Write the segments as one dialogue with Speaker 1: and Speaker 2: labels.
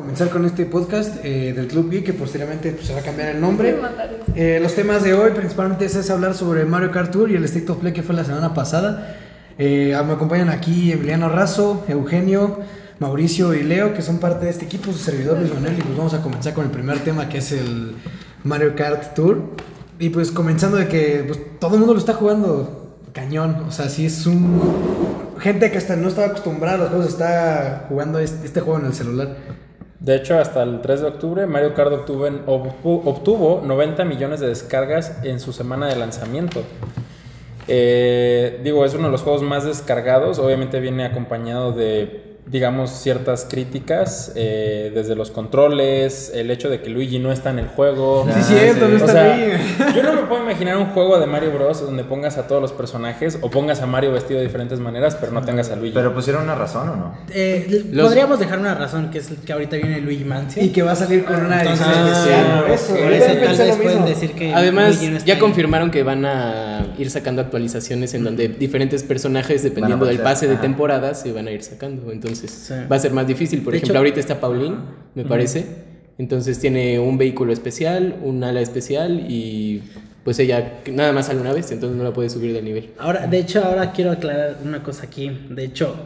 Speaker 1: comenzar con este podcast eh, del Club Geek que posteriormente pues, se va a cambiar el nombre. Eh, los temas de hoy principalmente es hablar sobre Mario Kart Tour y el State of Play que fue la semana pasada. Eh, me acompañan aquí Emiliano Razo, Eugenio, Mauricio y Leo que son parte de este equipo, su servidor Luis Manuel y pues vamos a comenzar con el primer tema que es el Mario Kart Tour. Y pues comenzando de que pues, todo el mundo lo está jugando cañón, o sea, sí es un... Gente que hasta no estaba acostumbrada a los juegos está jugando este, este juego en el celular.
Speaker 2: De hecho, hasta el 3 de octubre, Mario Kart obtuvo, obtuvo 90 millones de descargas en su semana de lanzamiento. Eh, digo, es uno de los juegos más descargados. Obviamente viene acompañado de digamos, ciertas críticas, eh, desde los controles, el hecho de que Luigi no está en el juego.
Speaker 1: Sí, cierto, no está
Speaker 2: Yo no me puedo imaginar un juego de Mario Bros. donde pongas a todos los personajes o pongas a Mario vestido de diferentes maneras, pero no tengas a Luigi.
Speaker 3: ¿Pero pusieron una razón o no?
Speaker 4: Eh, Podríamos dejar una razón, que es que ahorita viene Luigi Mansion.
Speaker 1: Y que va a salir con una
Speaker 4: edición especial.
Speaker 1: eso,
Speaker 4: tal vez pueden decir que.
Speaker 5: Además, ya confirmaron que van a ir sacando actualizaciones en donde diferentes personajes, dependiendo del pase de temporada, se van a ir sacando. Entonces, va a ser más difícil. Por ejemplo, ahorita está Pauline, me parece. Entonces tiene un vehículo especial, un ala especial y pues ella nada más sale una vez, entonces no la puede subir de nivel.
Speaker 4: Ahora, de hecho, ahora quiero aclarar una cosa aquí. De hecho,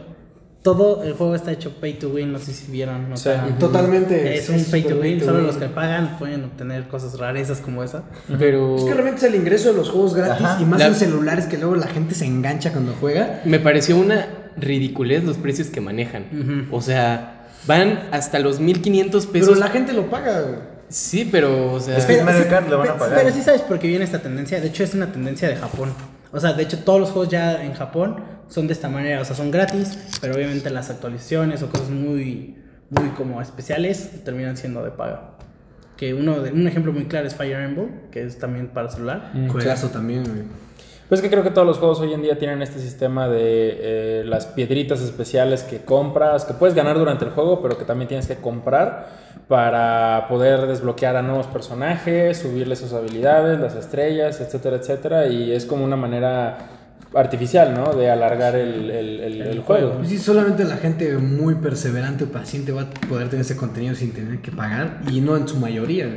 Speaker 4: todo el juego está hecho pay to win, no sé si vieron. O sea,
Speaker 1: totalmente.
Speaker 4: Es un pay to win, solo los que pagan pueden obtener cosas rarezas como esa.
Speaker 5: Pero...
Speaker 1: Es que realmente es el ingreso de los juegos gratis y más en celulares que luego la gente se engancha cuando juega.
Speaker 5: Me pareció una ridiculez los precios que manejan. O sea, van hasta los 1500 pesos.
Speaker 1: Pero la gente lo paga,
Speaker 5: Sí, pero, o sea.
Speaker 3: Es que Mario Kart lo van a pagar.
Speaker 4: Pero sí sabes por qué viene esta tendencia. De hecho, es una tendencia de Japón. O sea, de hecho, todos los juegos ya en Japón son de esta manera. O sea, son gratis, pero obviamente las actualizaciones o cosas muy, muy como especiales terminan siendo de paga. Que uno de, un ejemplo muy claro es Fire Emblem, que es también para celular.
Speaker 1: Un juegazo también, güey.
Speaker 2: Pues que creo que todos los juegos hoy en día tienen este sistema de eh, las piedritas especiales que compras, que puedes ganar durante el juego, pero que también tienes que comprar para poder desbloquear a nuevos personajes, subirles sus habilidades, las estrellas, etcétera, etcétera. Y es como una manera artificial, ¿no? De alargar el, el, juego.
Speaker 1: Pues sí, solamente la gente muy perseverante o paciente va a poder tener ese contenido sin tener que pagar y no en su mayoría.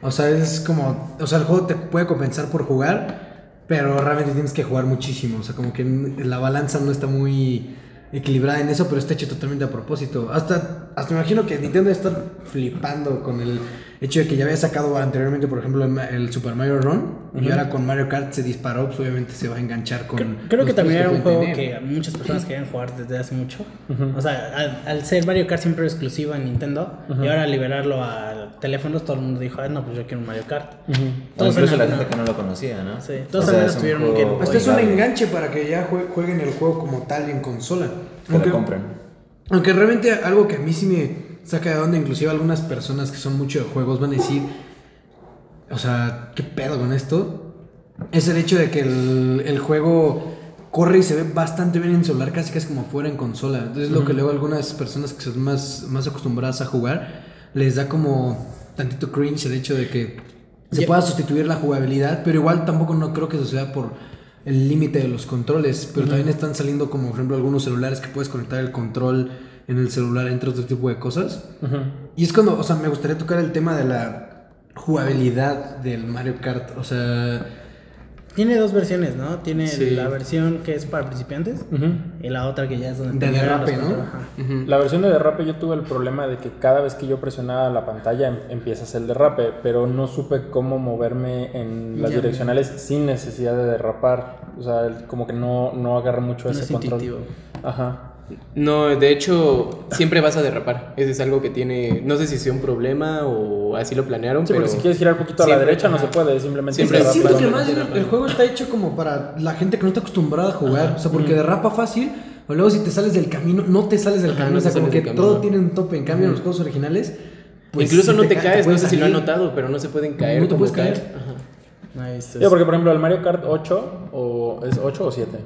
Speaker 1: O sea, es como, o sea, el juego te puede compensar por jugar, pero realmente tienes que jugar muchísimo. O sea, como que la balanza no está muy equilibrada en eso, pero está hecho totalmente a propósito. Hasta, hasta me imagino que Nintendo está flipando con el hecho de que ya había sacado anteriormente, por ejemplo, el, Super Mario Run, y ahora con Mario Kart se disparó, pues obviamente se va a enganchar con...
Speaker 4: Creo, que también era un juego que muchas personas querían jugar desde hace mucho. O sea, al, ser Mario Kart siempre exclusivo en Nintendo, y ahora liberarlo a teléfonos, todo el mundo dijo, ah, no, pues yo quiero un Mario Kart.
Speaker 3: Todos incluso la gente que no lo conocía, ¿no?
Speaker 4: Sí, todos o tuvieron un Game
Speaker 1: Este es un enganche para que ya jueguen el juego como tal en consola.
Speaker 3: Que aunque, lo compren.
Speaker 1: Aunque realmente algo que a mí sí me saca de donde inclusive algunas personas que son mucho de juegos van a decir, o sea, ¿qué pedo con esto? Es el hecho de que el, juego corre y se ve bastante bien en celular, casi que es como fuera en consola. Entonces, lo que luego algunas personas que son más, más acostumbradas a jugar, les da como tantito cringe el hecho de que se pueda sustituir la jugabilidad, pero igual tampoco no creo que eso sea por el límite de los controles, pero también están saliendo como por ejemplo algunos celulares que puedes conectar el control en el celular, entre otro tipo de cosas. Y es cuando, o sea, me gustaría tocar el tema de la jugabilidad del Mario Kart. O sea...
Speaker 4: Tiene dos versiones, ¿no? Tiene la versión que es para principiantes y la otra que ya es donde...
Speaker 1: De derrape, ¿no?
Speaker 2: La versión de derrape yo tuve el problema de que cada vez que yo presionaba la pantalla em, empieza a el derrape, pero no supe cómo moverme en las direccionales sin necesidad de derrapar. O sea, como que no, no agarra mucho ese control. Ajá.
Speaker 5: No, de hecho, siempre vas a derrapar. Ese es algo que tiene. No sé si sea un problema o así lo planearon.
Speaker 2: pero
Speaker 5: si
Speaker 2: quieres girar un poquito a la derecha, no se puede. Simplemente
Speaker 1: siempre que más el, juego está hecho como para la gente que no está acostumbrada a jugar. O sea, porque derrapa fácil. O luego, si te sales del camino, no te sales del camino. o sea, como que todo tiene un tope. En cambio, en los juegos originales.
Speaker 5: Pues, Incluso no te, caes, no sé si lo han notado, pero no se pueden caer.
Speaker 1: No te puedes caer.
Speaker 2: Ajá. porque por ejemplo, el Mario Kart 8, o, ¿es 8 o 7?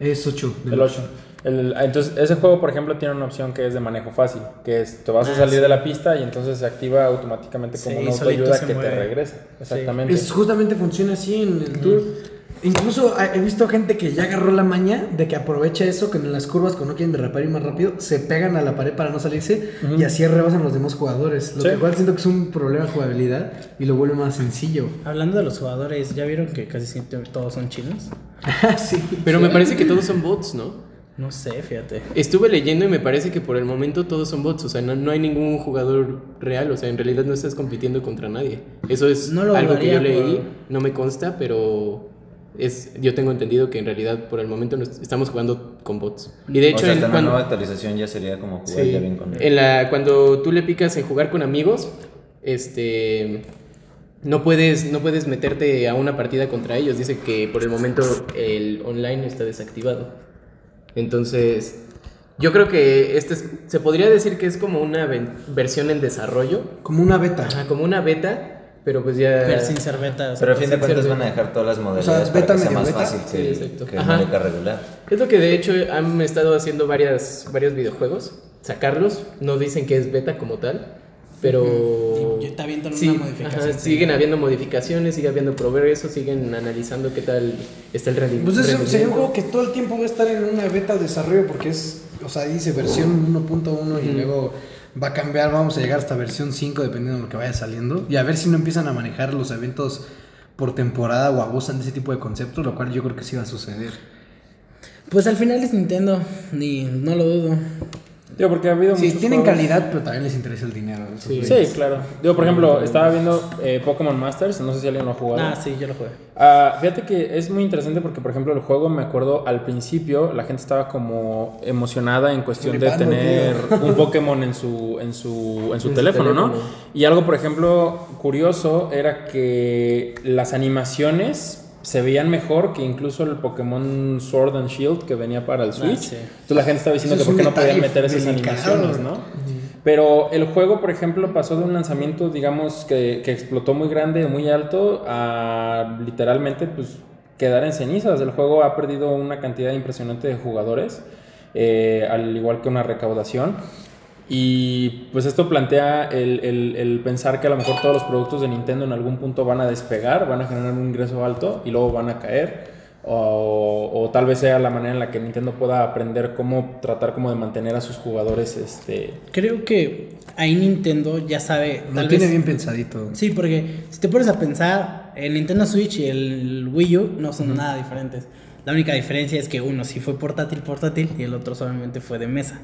Speaker 1: Es 8.
Speaker 2: El 8 entonces, ese juego, por ejemplo, tiene una opción que es de manejo fácil, que es, te vas a ah, salir de la pista y entonces se activa automáticamente como una autoayuda que te regresa. Exactamente.
Speaker 1: Es, justamente funciona así en el tour. Incluso he visto gente que ya agarró la maña de que aprovecha eso, que en las curvas cuando no quieren derrapar y más rápido, se pegan a la pared para no salirse y así rebasan los demás jugadores. Lo
Speaker 2: Sí.
Speaker 1: que igual siento que es un problema de jugabilidad y lo vuelve más sencillo.
Speaker 4: Hablando de los jugadores, ¿ya vieron que casi siempre todos son chinos?
Speaker 1: sí.
Speaker 5: Pero me parece que todos son bots, ¿no?
Speaker 4: No sé, fíjate.
Speaker 5: Estuve leyendo y me parece que por el momento todos son bots, o sea, no, no hay ningún jugador real, o sea, en realidad no estás compitiendo contra nadie. Eso es
Speaker 4: No lo
Speaker 5: algo que yo leí,
Speaker 4: por-
Speaker 5: no me consta, pero es yo tengo entendido que en realidad por el momento no est- estamos jugando con bots. Y de
Speaker 3: o
Speaker 5: hecho,
Speaker 3: sea,
Speaker 5: en-
Speaker 3: hasta en la
Speaker 5: cuando,
Speaker 3: nueva actualización ya sería como jugar
Speaker 5: sí,
Speaker 3: ya bien con
Speaker 5: en la, cuando tú le picas en jugar con amigos, este no puedes, no puedes meterte a una partida contra ellos. Dice que por el momento el online está desactivado. Entonces, yo creo que este es- se podría decir que es como una versión en desarrollo,
Speaker 1: Como una beta.
Speaker 5: Ajá, como una beta, pero pues ya...
Speaker 4: Pero sin ser beta. o sea,
Speaker 3: Pero a fin de cuentas van a dejar todas las modalidades
Speaker 1: beta,
Speaker 3: para que sea más
Speaker 1: beta.
Speaker 3: fácil
Speaker 5: Sí,
Speaker 3: que,
Speaker 5: exacto.
Speaker 3: que
Speaker 5: Ajá.
Speaker 3: Mónica regular.
Speaker 5: Es lo que de hecho han estado haciendo varias, varios videojuegos, sacarlos, no dicen que es beta como tal, pero...
Speaker 4: Y te avientan una
Speaker 5: Sí,
Speaker 4: modificación,
Speaker 5: ajá,
Speaker 4: sí.
Speaker 5: siguen habiendo modificaciones, sigue habiendo progreso, siguen analizando qué tal está el rendi-
Speaker 1: Pues
Speaker 5: rendimiento.
Speaker 1: sería un juego que todo el tiempo va a estar en una beta de desarrollo porque es, o sea, dice versión 1.1 y luego va a cambiar, vamos a llegar hasta versión 5 dependiendo de lo que vaya saliendo y a ver si no empiezan a manejar los eventos por temporada o abusan de ese tipo de conceptos, lo cual yo creo que sí va a suceder.
Speaker 4: Pues al final es Nintendo, ni no lo dudo.
Speaker 2: Digo, porque ha habido
Speaker 1: Sí,
Speaker 2: muchos
Speaker 1: tienen
Speaker 2: juegos-
Speaker 1: calidad, pero también les interesa el dinero.
Speaker 5: Sí.
Speaker 2: claro. Digo, por ejemplo, estaba viendo eh, Pokémon Masters, no sé si alguien lo ha jugado.
Speaker 4: Ah, sí, yo lo jugué.
Speaker 2: Ah, fíjate que es muy interesante porque, por ejemplo, el juego, me acuerdo al principio, la gente estaba como emocionada en cuestión
Speaker 1: Flipando,
Speaker 2: de tener un Pokémon en su, en su, en su teléfono, ¿no? Y algo, por ejemplo, curioso era que las animaciones se veían mejor que incluso el Pokémon Sword and Shield que venía para el Switch.
Speaker 4: sí.
Speaker 2: Entonces la gente estaba diciendo
Speaker 1: Eso
Speaker 2: que
Speaker 1: es
Speaker 2: por qué no podían meter esas animaciones, ¿no? Pero el juego, por ejemplo, pasó de un lanzamiento, digamos, que, que explotó muy grande, muy alto, a literalmente, pues, quedar en cenizas. El juego ha perdido una cantidad impresionante de jugadores, eh, al igual que una recaudación. Y pues esto plantea el, el- el pensar que a lo mejor todos los productos de Nintendo en algún punto van a despegar, van a generar un ingreso alto y luego van a caer. O, o tal vez sea la manera en la que Nintendo pueda aprender cómo tratar como de mantener a sus jugadores este,
Speaker 4: Creo que ahí Nintendo ya sabe.
Speaker 1: Lo
Speaker 4: tal
Speaker 1: tiene
Speaker 4: vez-
Speaker 1: bien pensadito.
Speaker 4: Sí, porque si te pones a pensar, el Nintendo Switch y el Wii U no son nada diferentes. La única diferencia es que uno sí fue portátil, portátil, y el otro solamente fue de mesa.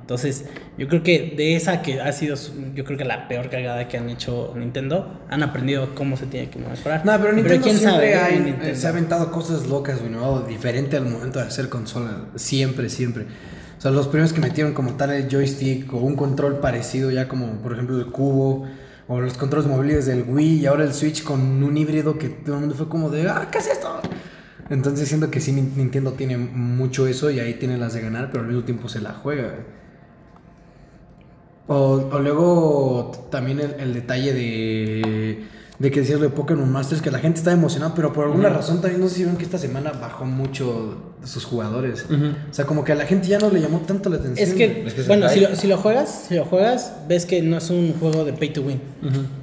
Speaker 4: Entonces, yo creo que de esa que ha sido, yo creo que la peor cagada que han hecho Nintendo, han aprendido cómo se tiene que mejorar.
Speaker 1: No, pero Nintendo
Speaker 4: quién
Speaker 1: siempre
Speaker 4: sabe,
Speaker 1: ha-
Speaker 4: ¿eh? Nintendo.
Speaker 1: se ha aventado cosas locas, güey, ¿no? Diferente al momento de hacer consola. Siempre, siempre. O sea, los primeros que metieron como tal el joystick o un control parecido ya como, por ejemplo, el cubo o los controles móviles del Wii y ahora el Switch con un híbrido que todo el mundo fue como de, ah, ¿qué es esto? Entonces siento que sí, Nin- Nintendo tiene mucho eso y ahí tiene las de ganar, pero al mismo tiempo se la juega. O, o luego también el, el detalle de, de que decías lo de Pokémon Masters, que la gente está emocionada, pero por alguna razón también no sé si ven que esta semana bajó mucho sus jugadores. O sea, como que a la gente ya no le llamó tanto la atención.
Speaker 4: Es que,
Speaker 3: Es que es
Speaker 4: bueno, si lo, si lo juegas, si lo juegas, ves que no es un juego de pay to win.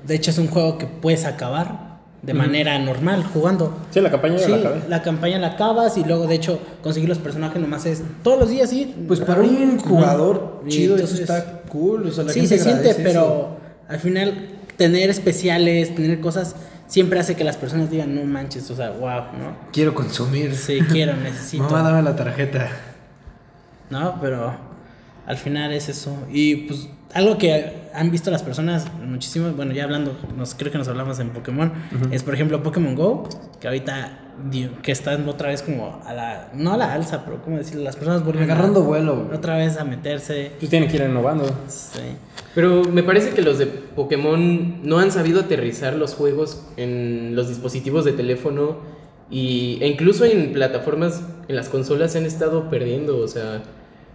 Speaker 4: De hecho, es un juego que puedes acabar de manera normal jugando.
Speaker 2: Sí, la campaña
Speaker 4: Sí,
Speaker 2: la acabé.
Speaker 4: la campaña la acabas y luego, de hecho, conseguir los personajes nomás es todos los días, sí.
Speaker 1: Pues para un jugador chido
Speaker 4: entonces-
Speaker 1: eso está cool. O sea, la
Speaker 4: sí,
Speaker 1: gente
Speaker 4: se siente, pero al final tener especiales, tener cosas, siempre hace que las personas digan, no manches, o sea, wow, ¿no?
Speaker 1: Quiero consumir.
Speaker 4: Sí, quiero, necesito.
Speaker 1: Mamá, dame la tarjeta.
Speaker 4: ¿no? Pero al final es eso. Y pues algo que han visto las personas muchísimo, bueno, ya hablando, nos, creo que nos hablamos en Pokémon, es por ejemplo Pokémon Go, que ahorita que están otra vez como a la, no a la alza, pero como decirlo, las personas vuelven a-
Speaker 1: Agarrando vuelo.
Speaker 4: otra vez a meterse.
Speaker 2: Pues tienen que ir innovando.
Speaker 4: Sí.
Speaker 5: Pero me parece que los de Pokémon no han sabido aterrizar los juegos en los dispositivos de teléfono y, e incluso en plataformas, en las consolas se han estado perdiendo. O sea,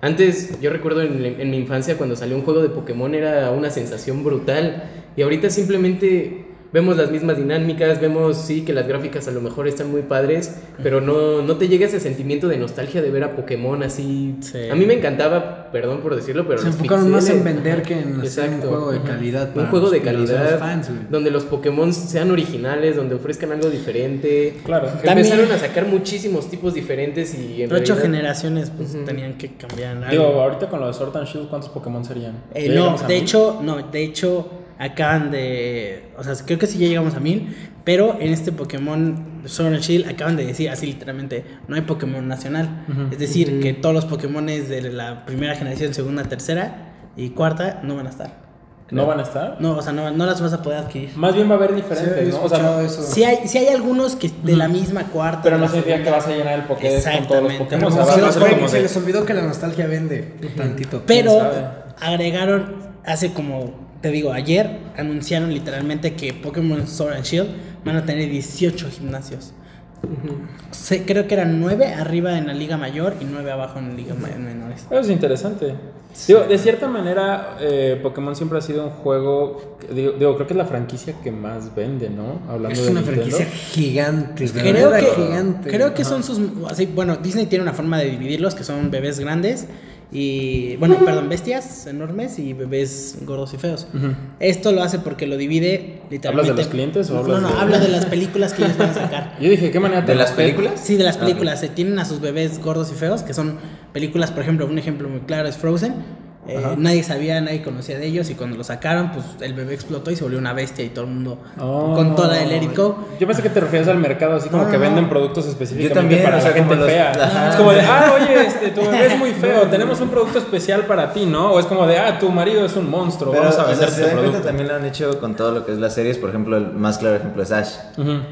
Speaker 5: antes yo recuerdo en, mi infancia cuando salió un juego de Pokémon era una sensación brutal. Y ahorita simplemente vemos las mismas dinámicas, vemos sí que las gráficas a lo mejor están muy padres, pero no, no te llega ese sentimiento de nostalgia de ver a Pokémon así.
Speaker 4: Sí.
Speaker 5: A mí me encantaba, perdón por decirlo, pero
Speaker 1: Se enfocaron más en
Speaker 5: pixeles-
Speaker 1: vender que en hacer un juego de calidad.
Speaker 5: Un juego
Speaker 1: los-
Speaker 5: de
Speaker 1: para los
Speaker 5: calidad
Speaker 1: fans,
Speaker 5: donde los Pokémon sean originales, donde ofrezcan algo diferente.
Speaker 2: Claro.
Speaker 5: Empezaron
Speaker 4: También-
Speaker 5: a sacar muchísimos tipos diferentes y en
Speaker 4: ocho
Speaker 5: realidad-
Speaker 4: generaciones pues
Speaker 5: Ujú.
Speaker 4: tenían que cambiar algo.
Speaker 2: Digo, ahorita con lo de Sword and Shield, ¿cuántos Pokémon serían?
Speaker 4: Eh,
Speaker 2: ¿Ya
Speaker 4: no, de hecho, no, de hecho acaban de, o sea, creo que sí ya llegamos a mil, pero en este Pokémon Sword and Shield acaban de decir así literalmente, no hay Pokémon nacional, es decir, que todos los Pokémon de la primera generación, segunda, tercera y cuarta no van a estar.
Speaker 2: ¿No van a estar?
Speaker 4: No, o sea, no, no las vas a poder adquirir.
Speaker 2: Más bien va a haber
Speaker 1: Sí,
Speaker 2: diferentes, ¿no? O sea, no-
Speaker 1: eso.
Speaker 4: Sí hay, sí hay algunos que de la misma cuarta.
Speaker 2: pero no significa que vas a llenar el Pokédex con todos los
Speaker 4: Exactamente.
Speaker 2: Pokémon. O sea,
Speaker 1: se, fue-
Speaker 2: como
Speaker 1: se
Speaker 2: de-
Speaker 1: les olvidó que la nostalgia vende tantito.
Speaker 4: Pero
Speaker 2: ¿Quién sabe?
Speaker 4: agregaron, hace como, te digo, ayer anunciaron literalmente que Pokémon Sword and Shield van a tener 18 gimnasios. Sí, creo que eran 9 arriba en la liga mayor y 9 abajo en liga ma- menores.
Speaker 2: Eso es interesante. Digo, de cierta manera, eh, Pokémon siempre ha sido un juego. que- Digo, digo, creo que es la franquicia que más vende, ¿no? Hablando
Speaker 1: Es
Speaker 2: de
Speaker 1: una
Speaker 2: Nintendo.
Speaker 1: franquicia gigante.
Speaker 4: Creo que,
Speaker 1: gigante.
Speaker 4: creo que son sus... así, bueno, Disney tiene una forma de dividirlos, que son bebés grandes y... Bueno, perdón, bestias enormes y bebés gordos y feos. Esto lo hace porque lo divide literalmente...
Speaker 2: los clientes o
Speaker 4: No,
Speaker 2: hablas
Speaker 4: no,
Speaker 2: de-
Speaker 4: habla de las películas que ellos van a sacar.
Speaker 2: Yo dije, ¿qué manera
Speaker 3: ¿De las películas?
Speaker 4: Sí, de las
Speaker 3: Ah,
Speaker 4: películas. Se tienen a sus bebés gordos y feos, que son películas, por ejemplo, un ejemplo muy claro es Frozen. Eh, nadie sabía, nadie conocía de ellos y cuando lo sacaron, pues el bebé explotó y se volvió una bestia y todo el mundo
Speaker 2: Oh.
Speaker 4: con toda el Go.
Speaker 2: Yo pensé que te referías al mercado, así como
Speaker 4: No,
Speaker 2: que venden productos específicamente
Speaker 3: también,
Speaker 2: para
Speaker 3: o sea,
Speaker 2: la gente
Speaker 3: los-
Speaker 2: fea.
Speaker 3: Ajá.
Speaker 2: Es como de, ah, oye, este, tu bebé es muy feo, tenemos un producto especial para ti, ¿no? O es como de, ah, tu marido es un monstruo,
Speaker 3: Pero,
Speaker 2: vamos a
Speaker 3: o sea,
Speaker 2: vender
Speaker 3: si
Speaker 2: este
Speaker 3: cuenta,
Speaker 2: producto.
Speaker 3: también lo han hecho con todo lo que es las series. Por ejemplo, el más claro ejemplo es Ash.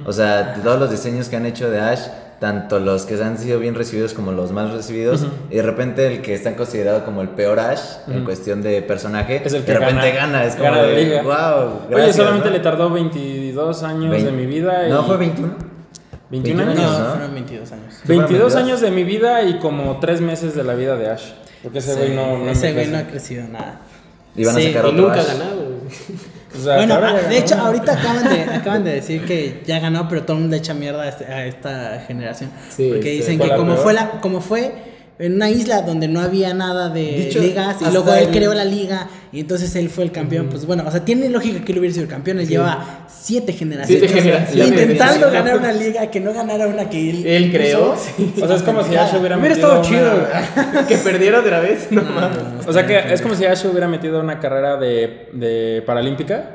Speaker 3: O sea, de todos los diseños que han hecho de Ash, tanto los que han sido bien recibidos como los mal recibidos,
Speaker 2: Ujú.
Speaker 3: y de repente el que está considerado como el peor Ash en
Speaker 2: Ujú.
Speaker 3: cuestión de personaje,
Speaker 2: Es el que
Speaker 3: de repente
Speaker 2: gana.
Speaker 3: gana, es como
Speaker 2: Gana la
Speaker 3: de,
Speaker 2: liga.
Speaker 3: wow,
Speaker 2: Oye, solamente le tardó 22 años
Speaker 3: Vein-
Speaker 2: de mi vida.
Speaker 3: No,
Speaker 2: y-
Speaker 3: fue 21.
Speaker 2: 21
Speaker 3: 21
Speaker 2: años.
Speaker 4: No,
Speaker 3: ¿no?
Speaker 4: fueron 22 años.
Speaker 3: fueron
Speaker 2: 22
Speaker 3: 22?
Speaker 2: años de mi vida y como 3 meses de la vida de Ash. Porque ese güey
Speaker 4: Sí,
Speaker 2: no, no
Speaker 4: ese
Speaker 2: me
Speaker 4: güey no ha crecido nada.
Speaker 3: Y van a
Speaker 4: Sí,
Speaker 3: sacar
Speaker 5: Y
Speaker 3: otro
Speaker 5: nunca ha ganado. Güey.
Speaker 2: O sea,
Speaker 4: bueno, de hecho, ahorita acaban de, acaban de decir que ya ganó, pero todo el mundo le echa mierda a, este- esta generación.
Speaker 5: Sí,
Speaker 4: porque dicen que como
Speaker 2: peor.
Speaker 4: fue, la, como fue en una isla donde no había nada de
Speaker 3: Dicho,
Speaker 4: ligas y luego él
Speaker 3: el-
Speaker 4: creó la liga y entonces él fue el campeón. Pues bueno, o sea, tiene lógica que él hubiera sido el campeón. Él lleva siete generaciones,
Speaker 5: Siete generaciones.
Speaker 4: intentando
Speaker 5: Sí.
Speaker 4: ganar una liga que no ganara una que él,
Speaker 5: Él creó. sí.
Speaker 2: O sea, es como si Ash hubiera
Speaker 1: Hubiera
Speaker 2: metido
Speaker 1: estado chido.
Speaker 2: una-
Speaker 5: que perdiera otra vez. No,
Speaker 4: No,
Speaker 5: mames.
Speaker 4: no, no,
Speaker 2: O sea que es como si Ash hubiera metido una carrera de, de paralímpica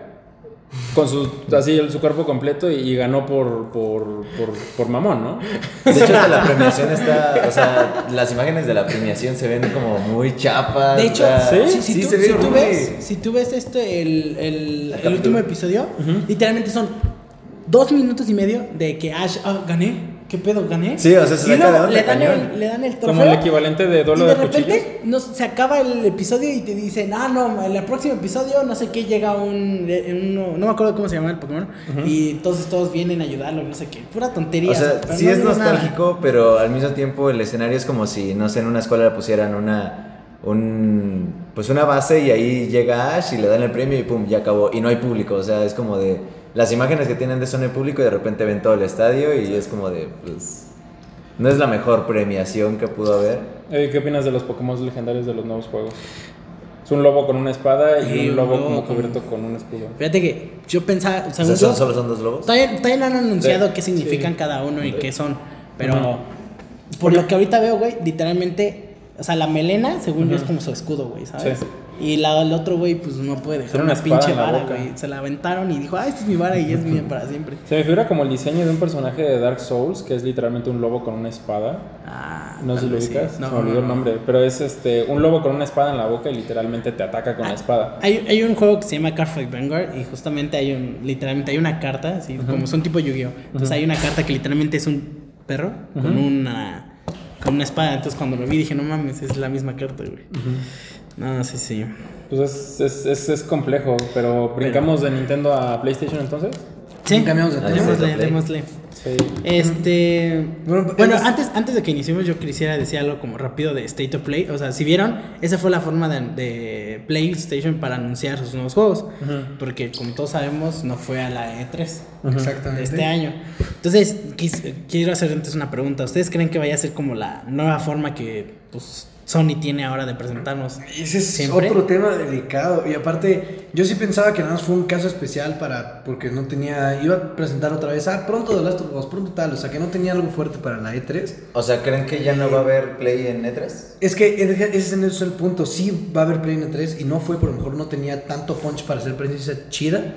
Speaker 2: con su así su cuerpo completo y, y ganó por, por, por, por mamón, ¿no?
Speaker 3: De hecho, hasta la premiación está, o sea, las imágenes de la premiación se ven como muy chapas.
Speaker 4: De hecho, si, si
Speaker 3: sí
Speaker 4: tú,
Speaker 3: se ve
Speaker 4: si tú
Speaker 3: horrible.
Speaker 4: ves, si tú ves este, el, el, último episodio, literalmente son dos minutos y medio de que Ash, ah, gané, ¿qué pedo? ¿Gané?
Speaker 3: Sí, o sea, se
Speaker 4: y
Speaker 3: saca de onda,
Speaker 4: le dan,
Speaker 3: cañón.
Speaker 4: el, le dan el trofeo.
Speaker 2: Como el equivalente de duelo
Speaker 4: y de
Speaker 2: de,
Speaker 4: repente nos, se acaba el episodio y te dicen, ah, no, en el próximo episodio no sé qué llega un, uno- no me acuerdo cómo se llama el Pokémon, y entonces todos vienen a ayudarlo, no sé qué, pura tontería.
Speaker 3: O sea, sí
Speaker 4: no
Speaker 3: es
Speaker 4: nada.
Speaker 3: nostálgico, pero al mismo tiempo el escenario es como si, no sé, en una escuela le pusieran una un pues una base y ahí llega Ash y le dan el premio y pum, ya acabó. Y no hay público, o sea, es como de las imágenes que tienen de eso en el público y de repente ven todo el estadio y es como de, pues, no es la mejor premiación que pudo haber.
Speaker 2: ¿Qué opinas de los Pokémon legendarios de los nuevos juegos? Es un lobo con una espada y un lobo
Speaker 4: lobo
Speaker 2: como cubierto con un escudo.
Speaker 4: Fíjate que yo pensaba,
Speaker 3: O sea, son-
Speaker 4: yo-
Speaker 3: solo son dos lobos.
Speaker 4: Todavía, todavía no han anunciado
Speaker 2: De-
Speaker 4: qué significan
Speaker 2: sí.
Speaker 4: cada uno y qué son. Pero
Speaker 2: Ujú.
Speaker 4: por lo que ahorita veo, güey, literalmente, o sea, la melena, según yo, es como su escudo, güey, ¿sabes?
Speaker 2: Sí.
Speaker 4: Y la, el otro, güey, pues no puede dejar una,
Speaker 2: una
Speaker 4: pinche vara, güey. Se la aventaron y dijo, ah, esta es mi vara y es mía para siempre.
Speaker 2: Se me figura como el diseño de un personaje de Dark Souls, que es literalmente un lobo con una espada.
Speaker 4: Ah,
Speaker 2: No sé si lo
Speaker 4: vez sí.
Speaker 2: ubicas,
Speaker 4: No,
Speaker 2: se me olvidó el
Speaker 4: no, no.
Speaker 2: nombre, pero es este un lobo con una espada en la boca y literalmente te ataca con la espada.
Speaker 4: Hay, hay un juego que se llama Cardfight Vanguard y justamente hay un, literalmente hay una carta, así como son tipo Yu-Gi-Oh! Entonces hay una carta que literalmente es un perro con una con una espada. Entonces cuando lo vi dije, no mames, es la misma carta, güey. No, sí, sí.
Speaker 2: Pues es, es, es, es complejo, pero brincamos de Nintendo a PlayStation entonces.
Speaker 4: Sí,
Speaker 1: Cambiamos de
Speaker 3: Ah,
Speaker 1: tema.
Speaker 3: sí.
Speaker 4: démosle, démosle. Sí. Este. Bueno, bueno antes, antes de que iniciemos, yo quisiera decir algo como rápido de State of Play. O sea, si vieron, esa fue la forma de, PlayStation para anunciar sus nuevos juegos. Porque, como todos sabemos, no fue a la E3 Exactamente. de este año. Entonces, quiero hacer antes una pregunta. ¿Ustedes creen que vaya a ser como la nueva forma que, pues, Sony tiene ahora de presentarnos.
Speaker 1: Ese es otro tema delicado. Y aparte, yo sí pensaba que nada más fue un caso especial para. Porque no tenía. Iba a presentar otra vez. Ah, pronto de Last of Us, pronto tal. O sea, que no tenía algo fuerte para la E3.
Speaker 3: O sea, ¿creen que ya no va a haber Play en E3?
Speaker 1: Es que ese es el punto. Sí va a haber Play en E3. Y no fue, por lo mejor no tenía tanto punch para hacer presencia chida.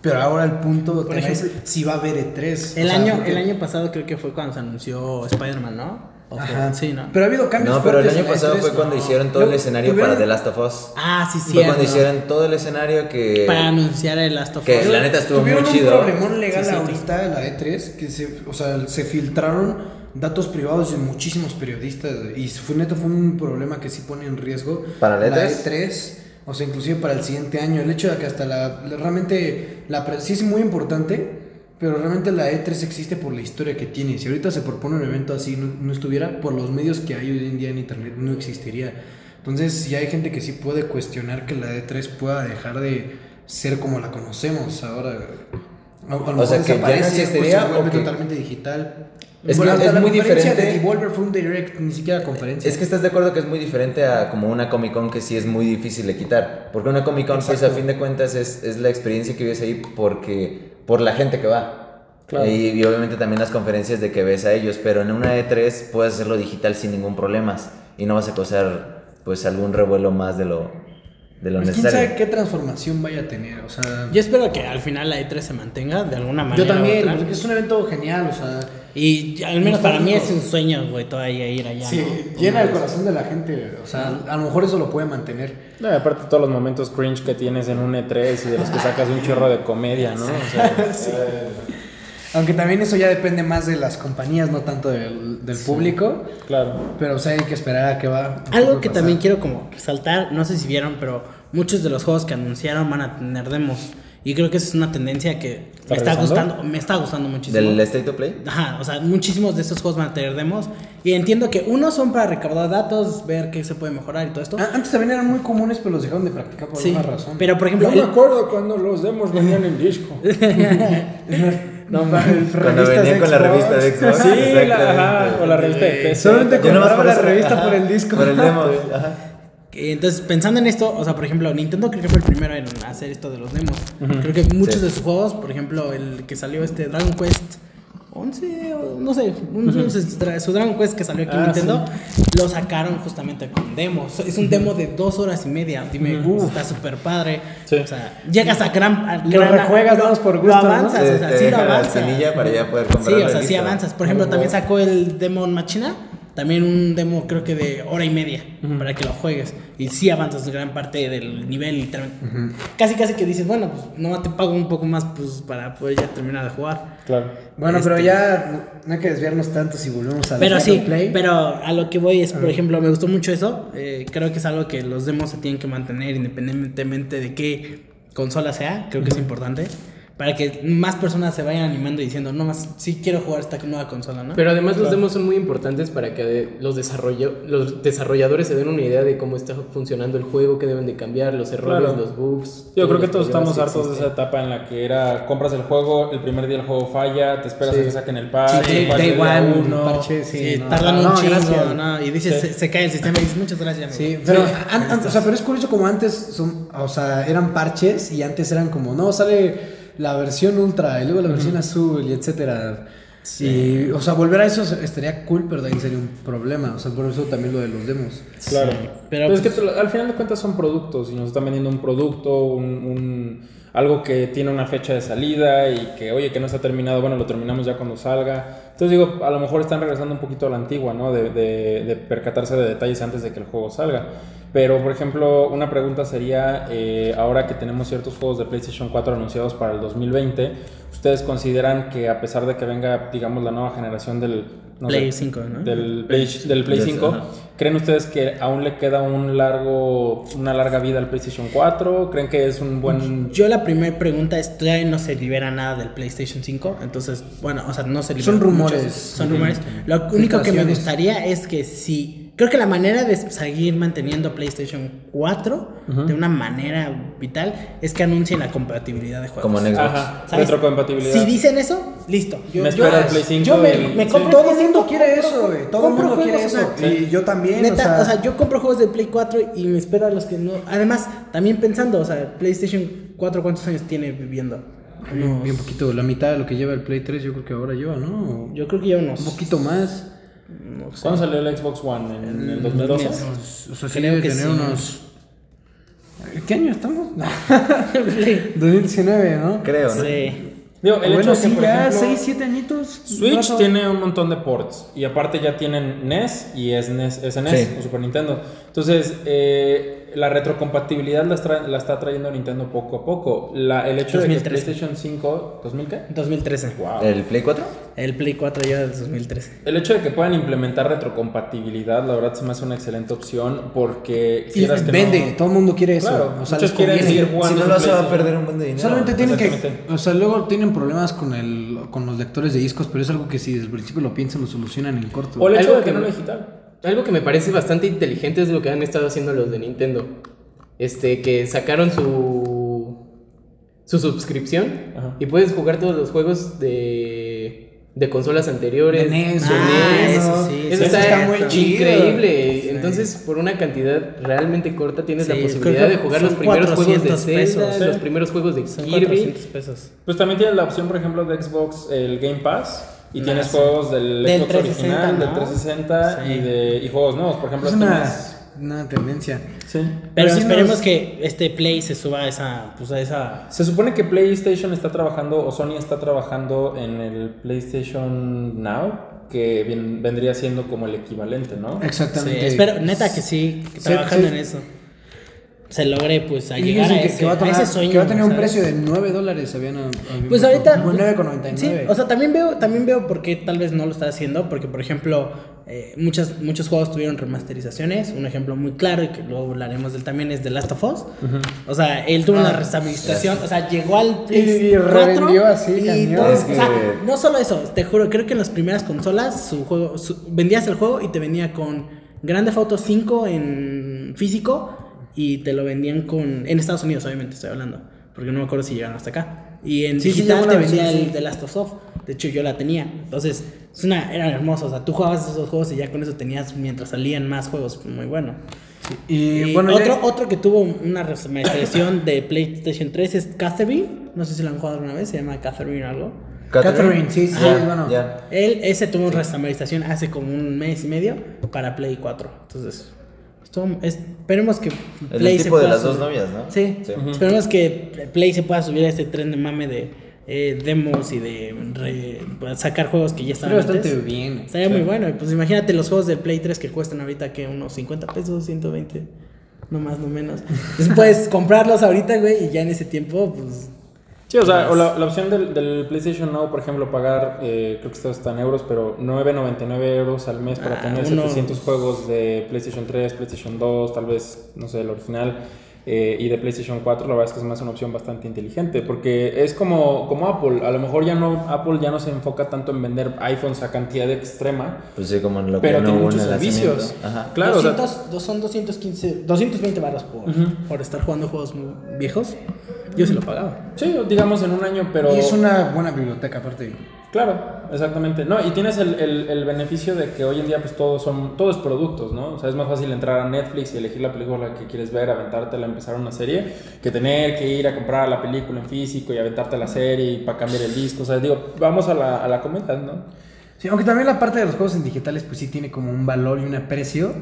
Speaker 1: Pero ahora el punto por ejemplo, es si va a haber E3.
Speaker 4: El, año, el año pasado creo que fue cuando se anunció Spider-Man, ¿no?
Speaker 1: Ajá. Sí, ¿no? Pero ha habido cambios.
Speaker 3: No, pero el año pasado fue cuando hicieron todo el escenario para The Last of Us.
Speaker 4: Ah, sí, sí.
Speaker 3: Fue cuando hicieron todo el escenario que.
Speaker 4: Para anunciar el Last of Us.
Speaker 3: Que la neta estuvo muy chido.
Speaker 1: un problemón legal ahorita en la E3 que se, o sea, se filtraron datos privados de muchísimos periodistas y fue neta fue un problema que sí pone en riesgo
Speaker 3: para la
Speaker 1: E3. E o sea, inclusive para el siguiente año. El hecho de que hasta la, realmente la sí es muy importante pero realmente la E3 existe por la historia que tiene. Si ahorita se propone un evento así, no, estuviera por los medios que hay hoy en día en Internet, no existiría. Entonces, si hay gente que sí puede cuestionar que la E3 pueda dejar de ser como la conocemos ahora.
Speaker 3: o sea, que ya no existiría
Speaker 1: o totalmente digital.
Speaker 3: Es, que es muy diferente.
Speaker 1: de Devolver un direct, ni siquiera conferencia.
Speaker 3: Es que estás de acuerdo que es muy diferente a como una Comic Con que sí es muy difícil de quitar. Porque una Comic Con, pues a fin de cuentas es, es la experiencia que vives ahí porque por la gente que va. Y, obviamente también las conferencias de que ves a ellos, pero en una E3 puedes hacerlo digital sin ningún problema y no vas a causar pues algún revuelo más de lo, de lo necesario.
Speaker 1: Pues, ¿Quién sabe qué transformación vaya a tener? O sea,
Speaker 4: yo espero que al final la E3 se mantenga de alguna manera.
Speaker 1: Yo también, porque es un evento genial, o sea.
Speaker 4: Y al menos para mí es un sueño, güey, todavía ir allá.
Speaker 1: Sí, llena el corazón de la gente, o sea, a lo mejor eso lo puede mantener.
Speaker 2: No, aparte todos los momentos cringe que tienes en un E3 y de los que sacas un chorro de comedia, ¿no? O sea, sí.
Speaker 1: Aunque también eso ya depende más de las compañías, no tanto del, público.
Speaker 2: Claro.
Speaker 1: Pero o sea, hay que esperar a que va.
Speaker 4: Algo que también quiero como resaltar, no sé si vieron, pero muchos de los juegos que anunciaron van a tener demos. Y creo que esa es una tendencia que me está gustando, me está gustando muchísimo.
Speaker 3: ¿Del State of Play?
Speaker 4: Ajá, o sea, muchísimos de estos juegos van a tener demos. Y entiendo que unos son para recaudar datos, ver qué se puede mejorar y todo esto.
Speaker 1: Antes también eran muy comunes, pero los dejaron de practicar por alguna razón.
Speaker 4: Pero por ejemplo.
Speaker 2: Yo me acuerdo cuando los demos venían en disco.
Speaker 3: No, Cuando venía con la revista de Xbox.
Speaker 2: Sí, la, o la revista de PC.
Speaker 1: Solamente compraba la revista por el disco.
Speaker 3: Por el demo. Ajá.
Speaker 4: Entonces, pensando en esto, o sea, por ejemplo, Nintendo creo que fue el primero en hacer esto de los demos. Creo que muchos de sus juegos, por ejemplo, el que salió este Dragon Quest 11, o no sé, su Dragon Quest que salió aquí en ah, Nintendo, lo sacaron justamente con demos. Es un demo de dos horas y media. Dime, está súper padre. O sea, llegas a gran.
Speaker 1: lo rejuegas, vamos por gusto. Lo
Speaker 4: avanzas, o sea, sí lo avanzas.
Speaker 3: para ya poder comprar
Speaker 4: sí, o sea, sí avanzas. Por ejemplo, también sacó el Demon Machina también un demo creo que de hora y media para que lo juegues. Y sí avanzas gran parte del nivel, literalmente. Casi, casi que dices, bueno, pues no te pago un poco más pues para poder ya terminar de jugar.
Speaker 2: Claro.
Speaker 1: Bueno, pero este, ya no hay que desviarnos tanto si volvemos a
Speaker 4: Pero sí, play. pero a lo que voy es, por ejemplo, me gustó mucho eso. Eh, creo que es algo que los demos se tienen que mantener independientemente de qué consola sea. Creo que es importante para que más personas se vayan animando y diciendo, no más, sí quiero jugar esta nueva consola, ¿no?
Speaker 5: Pero además los demos son muy importantes para que los, desarrollo, los desarrolladores se den una idea de cómo está funcionando el juego, qué deben de cambiar, los errores, los bugs.
Speaker 2: Yo creo que todos estamos hartos de esa etapa en la que era, compras el juego, el primer día el juego falla, te esperas a que saquen el patch,
Speaker 4: sí, day one, uno, parche, sí, tardan un chingo, ¿no? Y dices, se, cae el sistema y dices, muchas gracias.
Speaker 1: Sí, pero, o sea, pero es curioso como antes, son, o sea, eran parches y antes eran como, no, sale la versión ultra y luego la versión azul y etcétera. Sí. o sea, volver a eso estaría cool, pero ahí sería un problema. O sea, por eso también lo de los demos.
Speaker 2: Claro. Pero, es que pues al final de cuentas son productos y nos están vendiendo un producto, un, algo que tiene una fecha de salida y que, oye, que no está terminado, bueno, lo terminamos ya cuando salga. Entonces digo, a lo mejor están regresando un poquito a la antigua, ¿no? De, de, de percatarse de detalles antes de que el juego salga. Pero, por ejemplo, una pregunta sería, eh, ahora que tenemos ciertos juegos de PlayStation 4 anunciados para el 2020, ¿ustedes consideran que a pesar de que venga, digamos, la nueva generación del...
Speaker 4: Play 5, ¿no?
Speaker 2: Del Play, del Play 5, ¿Creen ustedes que aún le queda un largo, una larga vida al PlayStation 4? ¿Creen que es un buen...?
Speaker 4: Yo la primera pregunta es, todavía no se libera nada del PlayStation 5, entonces, bueno, o sea, no se libera.
Speaker 1: Son rumores.
Speaker 4: Muchos- son rumores. Lo único que me gustaría es que si... Creo que la manera de seguir manteniendo PlayStation 4 de una manera vital es que anuncien la compatibilidad de juegos.
Speaker 3: Como en Xbox.
Speaker 2: Ajá,
Speaker 4: ¿Sabes?
Speaker 2: retrocompatibilidad.
Speaker 4: Si dicen eso, listo.
Speaker 2: Me espera el Play 5
Speaker 4: Yo me,
Speaker 2: y-
Speaker 4: me
Speaker 2: sí.
Speaker 4: compro
Speaker 1: Todo el mundo quiere eso, güey. Todo el mundo quiere eso. Y yo también,
Speaker 4: Neta,
Speaker 1: o sea-
Speaker 4: yo compro juegos de Play 4 y me espero a los que no. Además, también pensando, o sea, PlayStation 4, ¿cuántos años tiene viviendo? Unos-
Speaker 1: bien poquito, la mitad de lo que lleva el Play 3 yo creo que ahora lleva, ¿no?
Speaker 4: Yo creo que ya unos.
Speaker 1: Un poquito más.
Speaker 4: no sé.
Speaker 2: ¿Cuándo salió el Xbox One? ¿En el 2012?
Speaker 1: O sea, sí
Speaker 4: Creo que
Speaker 1: tener
Speaker 4: sí.
Speaker 1: unos... ¿Qué año estamos? 2019, ¿no?
Speaker 3: Creo, ¿no?
Speaker 4: Sí.
Speaker 2: Digo, el
Speaker 1: bueno,
Speaker 2: hecho de que,
Speaker 1: sí,
Speaker 2: por
Speaker 1: ya
Speaker 2: ejemplo,
Speaker 1: 6, 7 añitos.
Speaker 2: Switch tiene un montón de ports y aparte ya tienen NES y es NES, SNES
Speaker 3: Sí.
Speaker 2: o Super Nintendo. Entonces, eh, la retrocompatibilidad la, está- la está trayendo Nintendo poco a poco. La- el hecho de
Speaker 4: 2013.
Speaker 2: que PlayStation 5, ¿2000 qué?
Speaker 4: 2013.
Speaker 2: Wow.
Speaker 3: ¿El Play 4?
Speaker 4: El Play 4 lleva desde 2013.
Speaker 2: El hecho de que puedan implementar retrocompatibilidad, la verdad se me hace una excelente opción porque
Speaker 1: Y
Speaker 2: quieras que
Speaker 1: vende,
Speaker 2: no-
Speaker 1: todo el mundo quiere eso.
Speaker 2: Claro,
Speaker 1: o sea,
Speaker 2: muchos quieren seguir jugando
Speaker 3: Si no lo hace va a perder un buen de dinero.
Speaker 1: Solamente tienen que, o sea, luego tienen problemas con el, con los lectores de discos, pero es algo que si desde el principio lo piensan lo solucionan en corto.
Speaker 2: O el hecho de
Speaker 5: que
Speaker 2: que no lo digital.
Speaker 5: Algo que me parece bastante inteligente es lo que han estado haciendo los de Nintendo. Este, que sacaron su su suscripción
Speaker 2: Ajá.
Speaker 5: y puedes jugar todos los juegos de, de consolas anteriores.
Speaker 1: De NES,
Speaker 5: de
Speaker 4: Ah,
Speaker 5: NES.
Speaker 4: eso sí,
Speaker 5: Eso
Speaker 4: sí,
Speaker 5: está,
Speaker 1: está muy chido.
Speaker 5: increíble.
Speaker 4: Sí.
Speaker 5: Entonces, por una cantidad realmente corta, tienes la posibilidad de jugar los primeros juegos de
Speaker 4: 400
Speaker 5: Zelda,
Speaker 4: pesos.
Speaker 5: los primeros juegos de
Speaker 4: Son
Speaker 5: Kirby.
Speaker 4: 400 pesos.
Speaker 2: Pues también tienes la opción, por ejemplo, de Xbox, el Game Pass. Y tienes
Speaker 4: sí.
Speaker 2: juegos del,
Speaker 4: Del
Speaker 2: Xbox
Speaker 4: 360,
Speaker 2: original, del
Speaker 4: ¿no?
Speaker 2: 360
Speaker 4: Sí.
Speaker 2: y, de, y juegos nuevos. Por ejemplo,
Speaker 1: es
Speaker 2: este
Speaker 1: una,
Speaker 2: mes-
Speaker 1: una tendencia.
Speaker 2: Sí.
Speaker 4: Pero
Speaker 1: sí
Speaker 4: esperemos
Speaker 1: nos-
Speaker 4: que este Play se suba a esa. Pues a esa.
Speaker 2: Se supone que PlayStation está trabajando, o Sony está trabajando en el PlayStation Now, que bien- vendría siendo como el equivalente, ¿no?
Speaker 4: Sí,
Speaker 1: Exactamente.
Speaker 4: espero, neta que sí, que
Speaker 1: Sí,
Speaker 4: trabajando
Speaker 1: sí.
Speaker 4: en eso. Se logre pues a
Speaker 1: Y
Speaker 4: llegar a ese,
Speaker 1: que va a,
Speaker 4: a
Speaker 1: tener,
Speaker 4: ese sueño.
Speaker 1: que va a tener un precio de 9 dólares. Habían, habían
Speaker 4: Pues ahorita.
Speaker 1: Como 9,99.
Speaker 4: Sí, o sea, también veo, también veo por qué tal vez no lo está haciendo. Porque, por ejemplo, eh, muchas, muchos juegos tuvieron remasterizaciones. Un ejemplo muy claro, y que luego hablaremos de él también, es The Last of Us. O sea, él tuvo una
Speaker 1: Ah,
Speaker 4: remasterización. O sea, llegó al
Speaker 1: Y- y revendió así,
Speaker 4: y todo-
Speaker 3: Es
Speaker 4: o sea, no solo eso, te juro, creo que en las primeras consolas su juego, su- vendías el juego y te venía con Grand Theft Auto 5 en físico y te lo vendían con en Estados Unidos, obviamente estoy hablando, porque no me acuerdo si llegaron hasta acá. Y en
Speaker 1: Sí, sí,
Speaker 4: digital
Speaker 1: llegó
Speaker 4: te vendía
Speaker 1: versión,
Speaker 4: el
Speaker 1: sí.
Speaker 4: The Last of Us. De hecho, yo la tenía. Entonces, es una, eran hermosos. O sea, tú jugabas esos juegos y ya con eso tenías mientras salían más juegos. Muy bueno.
Speaker 1: Y,
Speaker 4: Y
Speaker 1: bueno, ya-
Speaker 4: otro, otro que tuvo una remasterización de PlayStation 3 es Catherine. No sé si lo han jugado alguna vez, se llama Catherine o algo.
Speaker 1: Catherine, sí, sí, sí, bueno.
Speaker 3: ya.
Speaker 4: Él, ese tuvo una remasterización hace como un mes y medio para Play 4. Entonces, esperemos que
Speaker 3: El
Speaker 4: Play se
Speaker 3: tipo de
Speaker 4: pueda
Speaker 3: las dos
Speaker 4: subir.
Speaker 3: novias, ¿no?
Speaker 4: Sí,
Speaker 3: Sí.
Speaker 4: esperemos que Play se pueda subir a este tren de mame de eh, demos y de re- sacar juegos que ya estaban
Speaker 1: Estaría bastante
Speaker 4: antes.
Speaker 1: bien.
Speaker 4: Estaría muy bueno. Y pues imagínate los juegos del Play 3 que cuestan ahorita que unos 50 pesos, 120. No más, no menos. Entonces puedes comprarlos ahorita, güey, y ya en ese tiempo, pues.
Speaker 2: Sí, o sea, o la, la opción del, del PlayStation Now, por ejemplo, pagar, eh, creo que esto está en euros, pero 9.99 euros al mes para
Speaker 4: Ah,
Speaker 2: tener
Speaker 4: uno-
Speaker 2: 700 juegos de PlayStation 3, PlayStation 2, tal vez, no sé, el original, eh, y de PlayStation 4, la verdad es que es más una opción bastante inteligente, porque es como, como Apple, a lo mejor ya no, Apple ya no se enfoca tanto en vender iPhones a cantidad extrema,
Speaker 3: Pues sí, como en lo
Speaker 2: pero
Speaker 3: que
Speaker 2: tiene muchos servicios.
Speaker 3: Ajá.
Speaker 2: Claro, o sea,
Speaker 4: 200, dos- son 215, 220 baros por,
Speaker 2: Ujú.
Speaker 4: por estar jugando juegos muy viejos. Yo sí lo pagaba.
Speaker 2: sí, digamos en un año, pero...
Speaker 1: Y es una buena biblioteca, aparte.
Speaker 2: Claro, exactamente. No, y tienes el, el- el beneficio de que hoy en día pues todos son, todo es productos, ¿no? O sea, es más fácil entrar a Netflix y elegir la película que quieres ver, aventártela, empezar una serie, que tener que ir a comprar la película en físico y aventarte la serie y para cambiar el disco. O sea, digo, vamos a la, a la comida, ¿no?
Speaker 1: Sí, aunque también la parte de los juegos en digitales, pues sí tiene como un valor y un aprecio.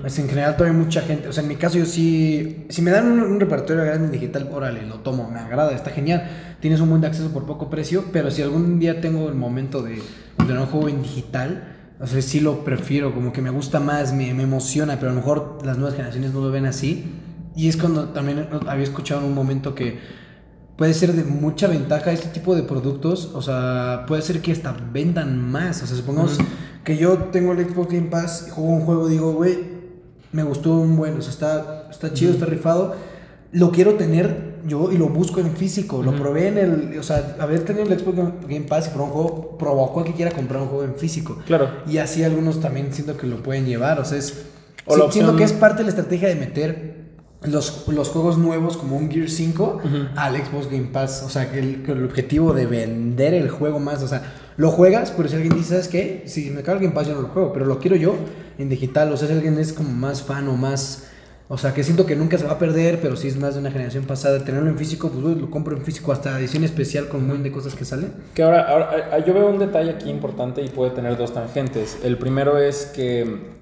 Speaker 1: Pues en general todavía mucha gente, o sea, en mi caso yo sí, si me dan un, un repertorio grande en digital, órale, lo tomo, me agrada, está genial. Tienes un buen acceso por poco precio, pero si algún día tengo el momento de, de tener un juego en digital, o sea, sí lo prefiero, como que me gusta más, me, me emociona, pero a lo mejor las nuevas generaciones no lo ven así. Y es cuando también había escuchado en un momento que puede ser de mucha ventaja este tipo de productos. O sea, puede ser que hasta vendan más. O sea, supongamos que yo tengo el Xbox Game Pass y juego un juego, digo, güey, me gustó un buen, o sea, está, está chido, está rifado. Lo quiero tener yo y lo busco en físico. Lo probé en el, o sea, haber tenido el Xbox Game Pass y probó un juego, provocó que quiera comprar un juego en físico.
Speaker 2: Claro.
Speaker 1: Y así algunos también siento que lo pueden llevar, o sea, es... Siento que es parte de la estrategia de meter los, los, juegos nuevos como un Gear 5 al Xbox Game Pass. O sea, que el, el, objetivo de vender el juego más. O sea, lo juegas, pero si alguien dice, ¿sabes qué? Si me cae el Game Pass, yo no lo juego, pero lo quiero yo en digital. O sea, si alguien es como más fan o más. O sea, que siento que nunca se va a perder, pero si es más de una generación pasada, tenerlo en físico, pues lo compro en físico hasta edición especial con un buen de cosas que salen.
Speaker 2: Que ahora, ahora, yo veo un detalle aquí importante y puede tener dos tangentes. El primero es que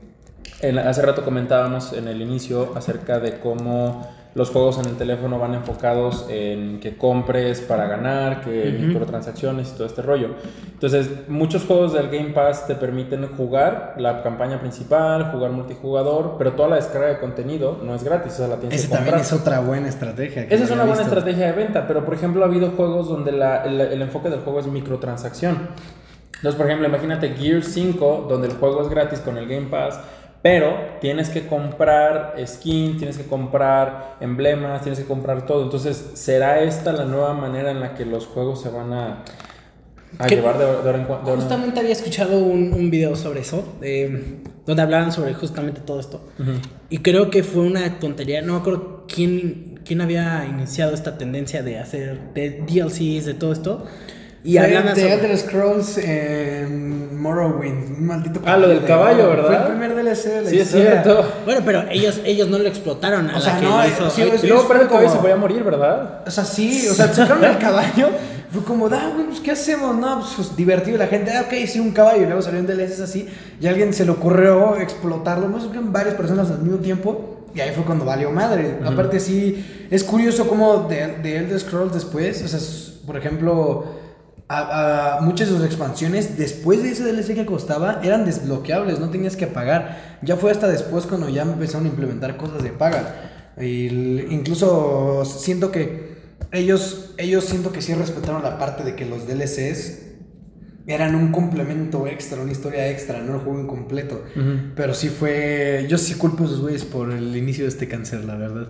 Speaker 2: hace rato comentábamos en el inicio acerca de cómo los juegos en el teléfono van enfocados en que compres para ganar, que microtransacciones y todo este rollo. Entonces, muchos juegos del Game Pass te permiten jugar la campaña principal, jugar multijugador, pero toda la descarga de contenido no es gratis, o sea, la tienes
Speaker 1: Ese también es otra buena estrategia.
Speaker 2: Esa es una buena estrategia de venta, pero por ejemplo ha habido juegos donde el enfoque del juego es microtransacción. Entonces, por ejemplo, imagínate Gear 5, donde el juego es gratis con el Game Pass, pero tienes que comprar skin, tienes que comprar emblemas, tienes que comprar todo. Entonces, ¿será esta la nueva manera en la que los juegos se van a, llevar de, hora en cuando?
Speaker 4: Justamente había escuchado un, un video sobre eso, donde hablaban sobre justamente todo esto. Y creo que fue una tontería, no me acuerdo quién, quién había iniciado esta tendencia de hacer de DLCs, de todo esto.
Speaker 1: Y hablan de Elder Scrolls en Morrowind, un maldito
Speaker 2: Ah, lo del caballo, ¿verdad?
Speaker 1: Fue el primer DLC de la
Speaker 2: sí, es cierto.
Speaker 4: Bueno, pero ellos, ellos no lo explotaron. A o sea, no, hizo,
Speaker 2: sí, y luego pero el caballo se podía morir, ¿verdad?
Speaker 1: O sea, sí, o sea, sacaron el caballo. Fue como, ah, güey, pues ¿qué hacemos? No, pues divertido. La gente, ah, ok, sí, un caballo. Y luego salió un DLC así. Y a alguien se le ocurrió explotarlo. Más que varias personas al mismo tiempo. Y ahí fue cuando valió madre. Aparte, sí, es curioso cómo de, de Elder Scrolls después, o sea, por ejemplo a, muchas de sus expansiones, después de ese DLC que costaba, eran desbloqueables, no tenías que pagar. Ya fue hasta después cuando ya empezaron a implementar cosas de paga. incluso siento que ellos, ellos siento que sí respetaron la parte de que los DLCs eran un complemento extra, una historia extra, no el juego incompleto. Pero sí fue. Yo sí culpo a esos güeyes por el inicio de este cáncer, la verdad.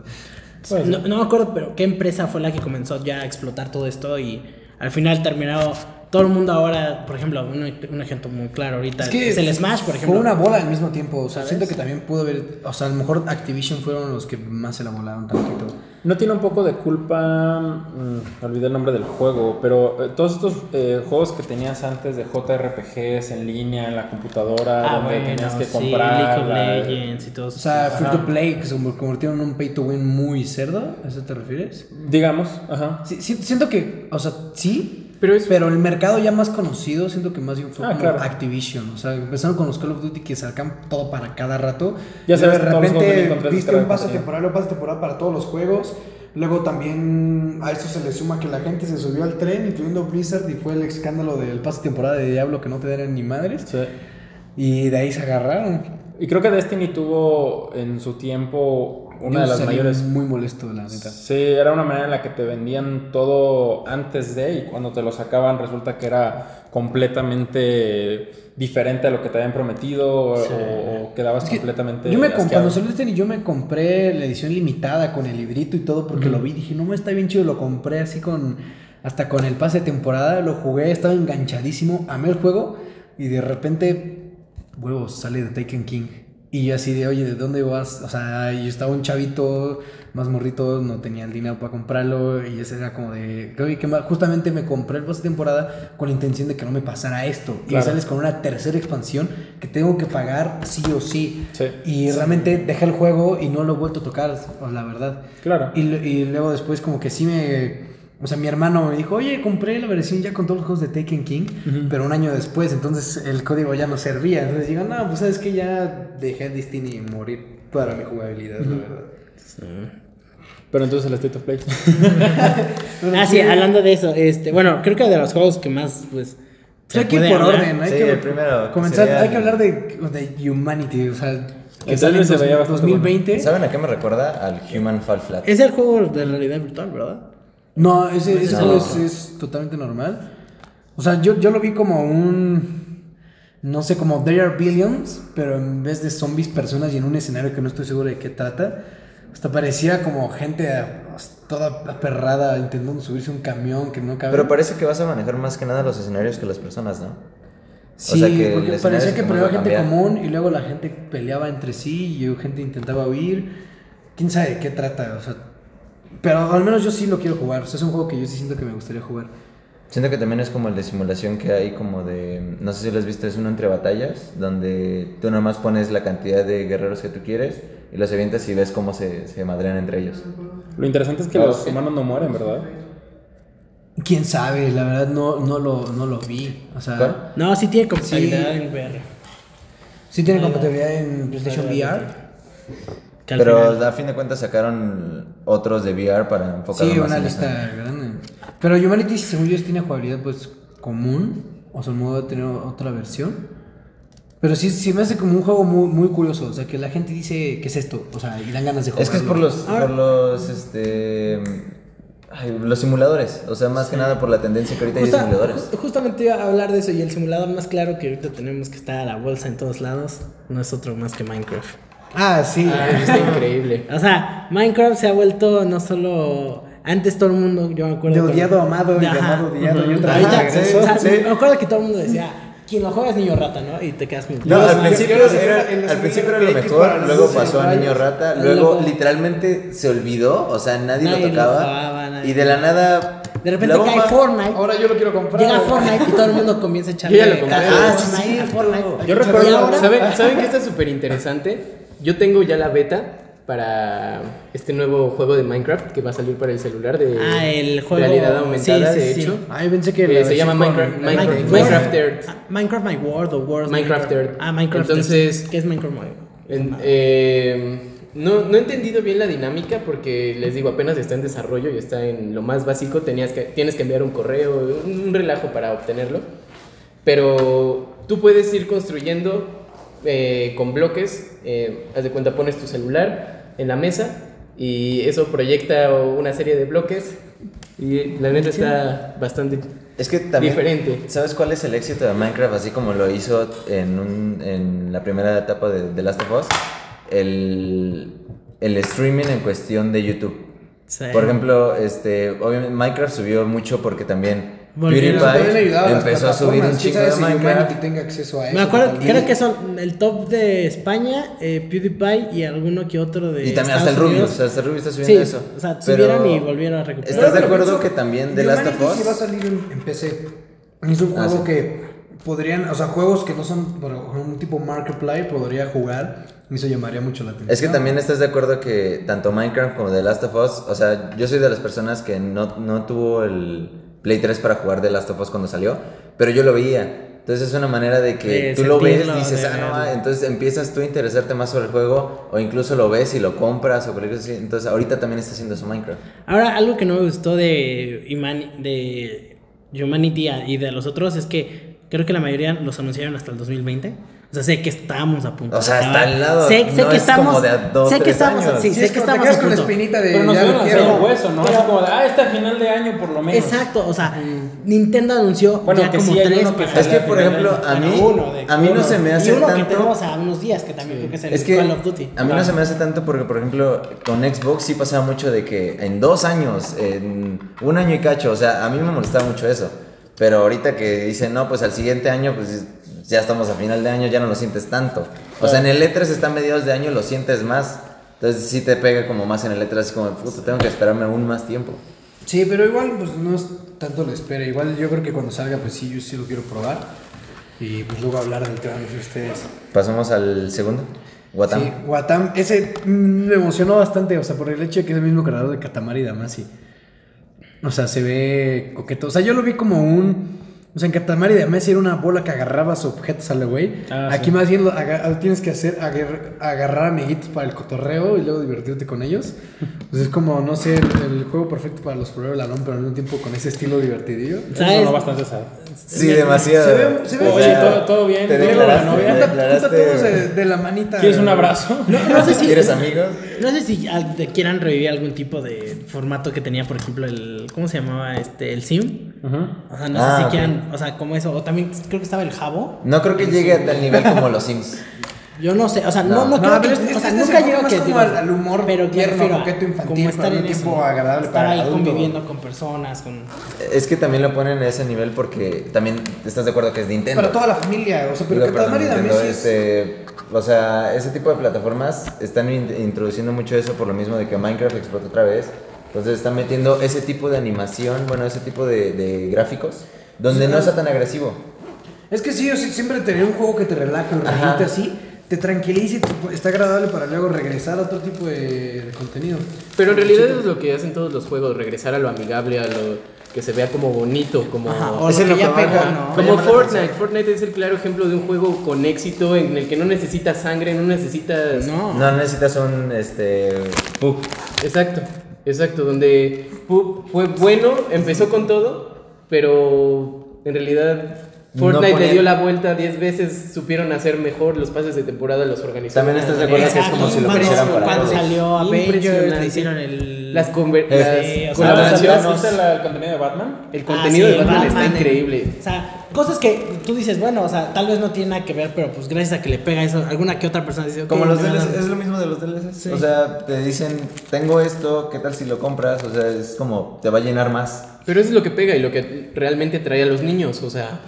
Speaker 4: no, no, me acuerdo, pero ¿qué empresa fue la que comenzó ya a explotar todo esto y al final terminado todo el mundo ahora, por ejemplo, un, ejemplo muy claro ahorita es, que es el Smash, por ejemplo.
Speaker 1: Fue una bola al mismo tiempo, o sea, siento que también pudo haber, o sea, a lo mejor Activision fueron los que más se la volaron tantito.
Speaker 2: No tiene un poco de culpa, mm, olvidé el nombre del juego, pero eh, todos estos eh, juegos que tenías antes de JRPGs en línea, en la computadora, ah, donde tenías que comprar.
Speaker 4: League of Legends y todo
Speaker 1: O sea, Free to Play, que se convirtieron en un pay to win muy cerdo, ¿a eso te refieres?
Speaker 2: Digamos, ajá.
Speaker 1: Sí, siento que, o sea, sí, pero, pero el mercado ya más conocido, siento que más bien fue ah, como Activision. O sea, empezaron con los Call of Duty que sacan todo para cada rato. Ya sabes, de repente viste un pase temporal un pase temporal para todos los juegos. Luego también a eso se le suma que la gente se subió al tren, incluyendo Blizzard, y fue el escándalo del pase temporada de Diablo que no te dieron ni madres. Sí. Y de ahí se agarraron.
Speaker 2: Y creo que Destiny tuvo en su tiempo una de las mayores.
Speaker 1: Muy molesto, la neta.
Speaker 2: Sí, era una manera en la que te vendían todo antes de y cuando te lo sacaban resulta que era completamente diferente a lo que te habían prometido o, quedabas completamente.
Speaker 1: Yo me cuando salió este yo me compré la edición limitada con el librito y todo porque lo vi dije, no me está bien chido, lo compré así con hasta con el pase de temporada, lo jugué, estaba enganchadísimo, amé el juego y de repente huevos, sale de Taken King. Y yo así de, oye, ¿de dónde vas? O sea, yo estaba un chavito más morrito, no tenía el dinero para comprarlo y ese era como de, oye, que justamente me compré el pase temporada con la intención de que no me pasara esto. Y sales con una tercera expansión que tengo que pagar sí o sí. Y realmente dejé el juego y no lo he vuelto a tocar, la verdad.
Speaker 2: Claro.
Speaker 1: Y, y luego después como que sí me o sea, mi hermano me dijo, oye, compré la versión ya con todos los juegos de Taken King, pero un año después, entonces el código ya no servía. Entonces digo, no, pues sabes que ya dejé Destiny morir para mi jugabilidad, la verdad.
Speaker 2: Pero entonces el State of Play.
Speaker 4: ah, sí, hablando de eso, este, bueno, creo que de los juegos que más, pues.
Speaker 1: Pues hay que ir por orden, hay
Speaker 3: sí,
Speaker 1: que
Speaker 3: primero
Speaker 1: comenzar, hay que hablar de, de Humanity, o sea,
Speaker 2: que sale en
Speaker 1: 2020.
Speaker 3: ¿Saben a qué me recuerda? Al Human Fall Flat.
Speaker 4: Es el juego de realidad virtual, ¿verdad?
Speaker 1: No, ese, Es, totalmente normal. O sea, yo, yo lo vi como un. no sé, como There Are Billions, pero en vez de zombies, personas y en un escenario que no estoy seguro de qué trata. Hasta parecía como gente toda aperrada intentando subirse un camión que no cabe.
Speaker 3: Pero parece que vas a manejar más que nada los escenarios que las personas, ¿no?
Speaker 1: Sí, porque parecía que primero gente común y luego la gente peleaba entre sí y gente intentaba huir. ¿Quién sabe de qué trata? O sea, pero al menos yo sí lo quiero jugar. O sea, es un juego que yo sí siento que me gustaría jugar.
Speaker 3: Siento que también es como el de simulación que hay, como de. No sé si lo has visto, es uno entre batallas, donde tú nada más pones la cantidad de guerreros que tú quieres y los avientas y ves cómo se, se madrean entre ellos.
Speaker 2: Lo interesante es que los humanos no mueren, ¿verdad?
Speaker 1: Quién sabe, la verdad no, no, lo, no lo vi. O sea,
Speaker 4: no, sí tiene compatibilidad en VR.
Speaker 1: Sí tiene compatibilidad en PlayStation VR.
Speaker 3: Pero a fin de cuentas sacaron otros de VR para enfocarlo
Speaker 1: Sí, una lista grande. Pero Humanity, según yo, tiene jugabilidad pues común. O sea, el modo de tener otra versión. Pero sí, sí me hace como un juego muy, muy curioso. O sea, que la gente dice, ¿qué es esto? O sea, y dan ganas de jugar.
Speaker 3: Es que es por los, por los, este... los simuladores, o sea, más que nada por la tendencia que ahorita hay de simuladores.
Speaker 4: Justamente iba a hablar de eso y el simulador más claro que ahorita tenemos que está a la bolsa en todos lados no es otro más que Minecraft.
Speaker 1: Ah, sí,
Speaker 5: ah, está increíble.
Speaker 4: O sea, Minecraft se ha vuelto no solo antes todo el mundo, yo me acuerdo.
Speaker 1: De odiado, amado y amado, odiado. Y otra vez
Speaker 4: Me acuerdo que todo el mundo decía, quien lo juega es niño rata, ¿no? Y te quedas con
Speaker 3: No, al principio, era, al principio era lo mejor, luego pasó a niño rata, luego literalmente se olvidó, o sea, nadie, lo tocaba. y de la nada.
Speaker 4: De repente cae Fortnite.
Speaker 1: Ahora yo lo quiero comprar.
Speaker 4: Llega Fortnite y todo el mundo comienza a echarle. Yo
Speaker 5: ya lo compré. Ah, sí, Fortnite. Yo recuerdo. ¿Saben, ¿Saben que está súper interesante? Yo tengo ya la beta para este nuevo juego de Minecraft que va a salir para el celular de
Speaker 4: ah, el juego...
Speaker 5: realidad aumentada, de hecho.
Speaker 1: Ah, pensé que
Speaker 5: se llama Minecraft, Minecraft, Minecraft, Earth.
Speaker 4: Ah, Minecraft My World o World
Speaker 5: Minecraft Earth.
Speaker 4: Ah, Minecraft
Speaker 5: Entonces,
Speaker 4: ¿qué es Minecraft My
Speaker 5: eh, no, no he entendido bien la dinámica porque les digo, apenas está en desarrollo y está en lo más básico. Tenías que, tienes que enviar un correo, un relajo para obtenerlo. Pero tú puedes ir construyendo eh, con bloques. Eh, haz de cuenta, pones tu celular, en la mesa y eso proyecta una serie de bloques y la neta está bastante
Speaker 3: es que también,
Speaker 5: diferente.
Speaker 3: ¿Sabes cuál es el éxito de Minecraft así como lo hizo en, un, en la primera etapa de The Last of Us? El, el streaming en cuestión de YouTube. Por ejemplo, este, obviamente Minecraft subió mucho porque también PewDiePie empezó a subir un chico de Minecraft.
Speaker 1: tenga acceso a eso.
Speaker 4: Me acuerdo, creo que son el top de España, eh, PewDiePie y alguno que otro de.
Speaker 3: Y también hasta el Rubius, hasta el Rubius está subiendo eso.
Speaker 4: O sea, subieron y volvieron a recuperar.
Speaker 3: ¿Estás de acuerdo que también The Last of Us?
Speaker 1: sí va a salir en, PC. Es un ah, juego que podrían, o sea, juegos que no son un tipo Markiplier podría jugar. Y eso llamaría mucho la atención.
Speaker 3: Es que también estás de acuerdo que tanto Minecraft como The Last of Us, o sea, yo soy de las personas que no, no tuvo el Play 3 para jugar The Last of Us cuando salió, pero yo lo veía. Entonces es una manera de que tú lo ves, dices, ah, no, ah", entonces empiezas tú a interesarte más sobre el juego o incluso lo ves y lo compras o cualquier cosa Entonces ahorita también está haciendo su Minecraft.
Speaker 4: Ahora, algo que no me gustó de, de Humanity y de los otros es que creo que la mayoría los anunciaron hasta el 2020. O sea, sé que estamos a punto.
Speaker 3: O sea, está al lado.
Speaker 4: Sé, sé que estamos.
Speaker 3: Como de dos,
Speaker 4: sé que estamos.
Speaker 3: Años.
Speaker 4: Sí, sé que estamos.
Speaker 1: Te con la espinita de.
Speaker 2: Pero no se un hueso, ¿no? es como de, ah, este final de año por lo menos.
Speaker 4: Exacto, o sea, Nintendo anunció
Speaker 2: bueno,
Speaker 4: ya
Speaker 2: que
Speaker 4: como
Speaker 2: sí
Speaker 4: tres.
Speaker 3: es que, por ejemplo, a mí, a mí no se me hace
Speaker 4: y uno
Speaker 3: tanto.
Speaker 4: que tenemos a unos días que también creo que es el
Speaker 3: es que
Speaker 4: Call of Duty.
Speaker 3: A mí no se me hace tanto porque, por ejemplo, con Xbox sí pasaba mucho de que en dos años, en un año y cacho, o sea, a mí me molestaba mucho eso. Pero ahorita que dicen, no, pues al siguiente año, pues ya estamos a final de año, ya no lo sientes tanto. O sea, en el E3 está a mediados de año, lo sientes más. Entonces sí te pega como más en el E3, así como, puto, tengo que esperarme aún más tiempo.
Speaker 1: Sí, pero igual, pues no es tanto la espera. Igual yo creo que cuando salga, pues sí, yo sí lo quiero probar. Y pues luego hablar del tema de ustedes.
Speaker 3: Pasamos al segundo. Watam.
Speaker 1: Sí, Watam. Ese me emocionó bastante, o sea, por el hecho de que es el mismo creador de Katamari Damacy. O sea, se ve coqueto. O sea, yo lo vi como un o sea, en Katamari de Messi era una bola que agarrabas objetos al güey. Ah, Aquí más bien lo, tienes que hacer agarrar amiguitos para el cotorreo y luego divertirte con ellos. Pues es como, no sé, el, juego perfecto para los Forever Alone, pero al mismo tiempo con ese estilo divertidillo.
Speaker 2: ¿Sabes? no bastante sad.
Speaker 3: Sí, demasiado.
Speaker 1: Se ve, se ve
Speaker 2: todo, todo, bien.
Speaker 3: Te declaraste,
Speaker 1: novia. Declaraste... todos de, de, la manita.
Speaker 2: ¿Quieres un abrazo?
Speaker 4: No, sé si,
Speaker 3: ¿Quieres amigos?
Speaker 4: No sé si quieran revivir algún tipo de formato que tenía, por ejemplo, el... ¿Cómo se llamaba? este El Sim O sea, no
Speaker 3: Ah,
Speaker 4: sé si
Speaker 3: ok.
Speaker 4: quieran, o sea, como eso. O también creo que estaba el Jabo.
Speaker 3: No creo que llegue a tal nivel como los Sims.
Speaker 4: Yo no sé, o sea, no,
Speaker 3: No.
Speaker 4: no, creo
Speaker 1: pero
Speaker 4: que,
Speaker 1: este-
Speaker 4: o sea,
Speaker 1: este
Speaker 4: nunca llego
Speaker 1: más
Speaker 4: que
Speaker 1: como
Speaker 4: digo,
Speaker 1: al- al humor
Speaker 4: pero
Speaker 1: tierno,
Speaker 4: refiero
Speaker 1: coqueto, infantil,
Speaker 4: como estar en
Speaker 1: un
Speaker 4: eso,
Speaker 1: tiempo agradable
Speaker 4: estar
Speaker 1: para
Speaker 4: ahí
Speaker 1: adulto.
Speaker 4: conviviendo con personas, con
Speaker 3: Es que también lo ponen a ese nivel porque también estás de acuerdo que es Nintendo.
Speaker 1: Para toda la familia, o sea, pero
Speaker 3: Digo,
Speaker 1: que también
Speaker 3: Nintendo,
Speaker 1: sí es...
Speaker 3: este, o sea, ese tipo de plataformas están in- introduciendo mucho eso por lo mismo de que Minecraft explotó otra vez. Entonces están metiendo ese tipo de animación, bueno, ese tipo de, de gráficos, donde no sea tan agresivo.
Speaker 1: Es que sí, yo sí- siempre tener un juego que te relaje, un así, te tranquilice, y te- está agradable para luego regresar a otro tipo de, de contenido.
Speaker 5: Pero en realidad es lo que hacen todos los juegos, regresar a lo amigable, a lo que se vea como bonito, como...
Speaker 4: Ajá, o
Speaker 3: Ese
Speaker 4: lo que ya pegó. ¿no?
Speaker 5: Como Fortnite. Fortnite es el claro ejemplo de un juego con éxito en el que no necesitas sangre, no necesitas...
Speaker 4: No.
Speaker 3: No necesitas un, este, pug.
Speaker 5: Exacto, exacto, donde Pup fue bueno, empezó con todo, pero en realidad
Speaker 3: No
Speaker 5: Fortnite
Speaker 3: ponía-
Speaker 5: le dio la vuelta 10 veces, supieron hacer mejor los pases de temporada, los organizaron.
Speaker 3: También estás de acuerdo que es como si lo pusieran para
Speaker 4: cuando salió Avengers, le hicieron el...
Speaker 5: Las, conver-
Speaker 3: Eh,
Speaker 5: las
Speaker 4: sí, o sea,
Speaker 5: colaboraciones,
Speaker 2: ¿Viste el contenido de Batman?
Speaker 5: el
Speaker 4: Ah,
Speaker 5: contenido
Speaker 4: sí,
Speaker 5: de Batman,
Speaker 4: Batman,
Speaker 5: está
Speaker 4: el-
Speaker 5: increíble.
Speaker 4: O sea, cosas que tú dices, bueno, o sea, tal vez no tiene nada que ver, pero pues gracias a que le pega eso, alguna que otra persona dice,
Speaker 3: Como los DLCs, es lo mismo de los DLCs.
Speaker 4: Sí.
Speaker 3: O sea, te dicen, tengo esto, ¿qué tal si lo compras? O sea, es como, te va a llenar más.
Speaker 5: Pero eso es lo que pega y lo que realmente trae a los niños, o sea,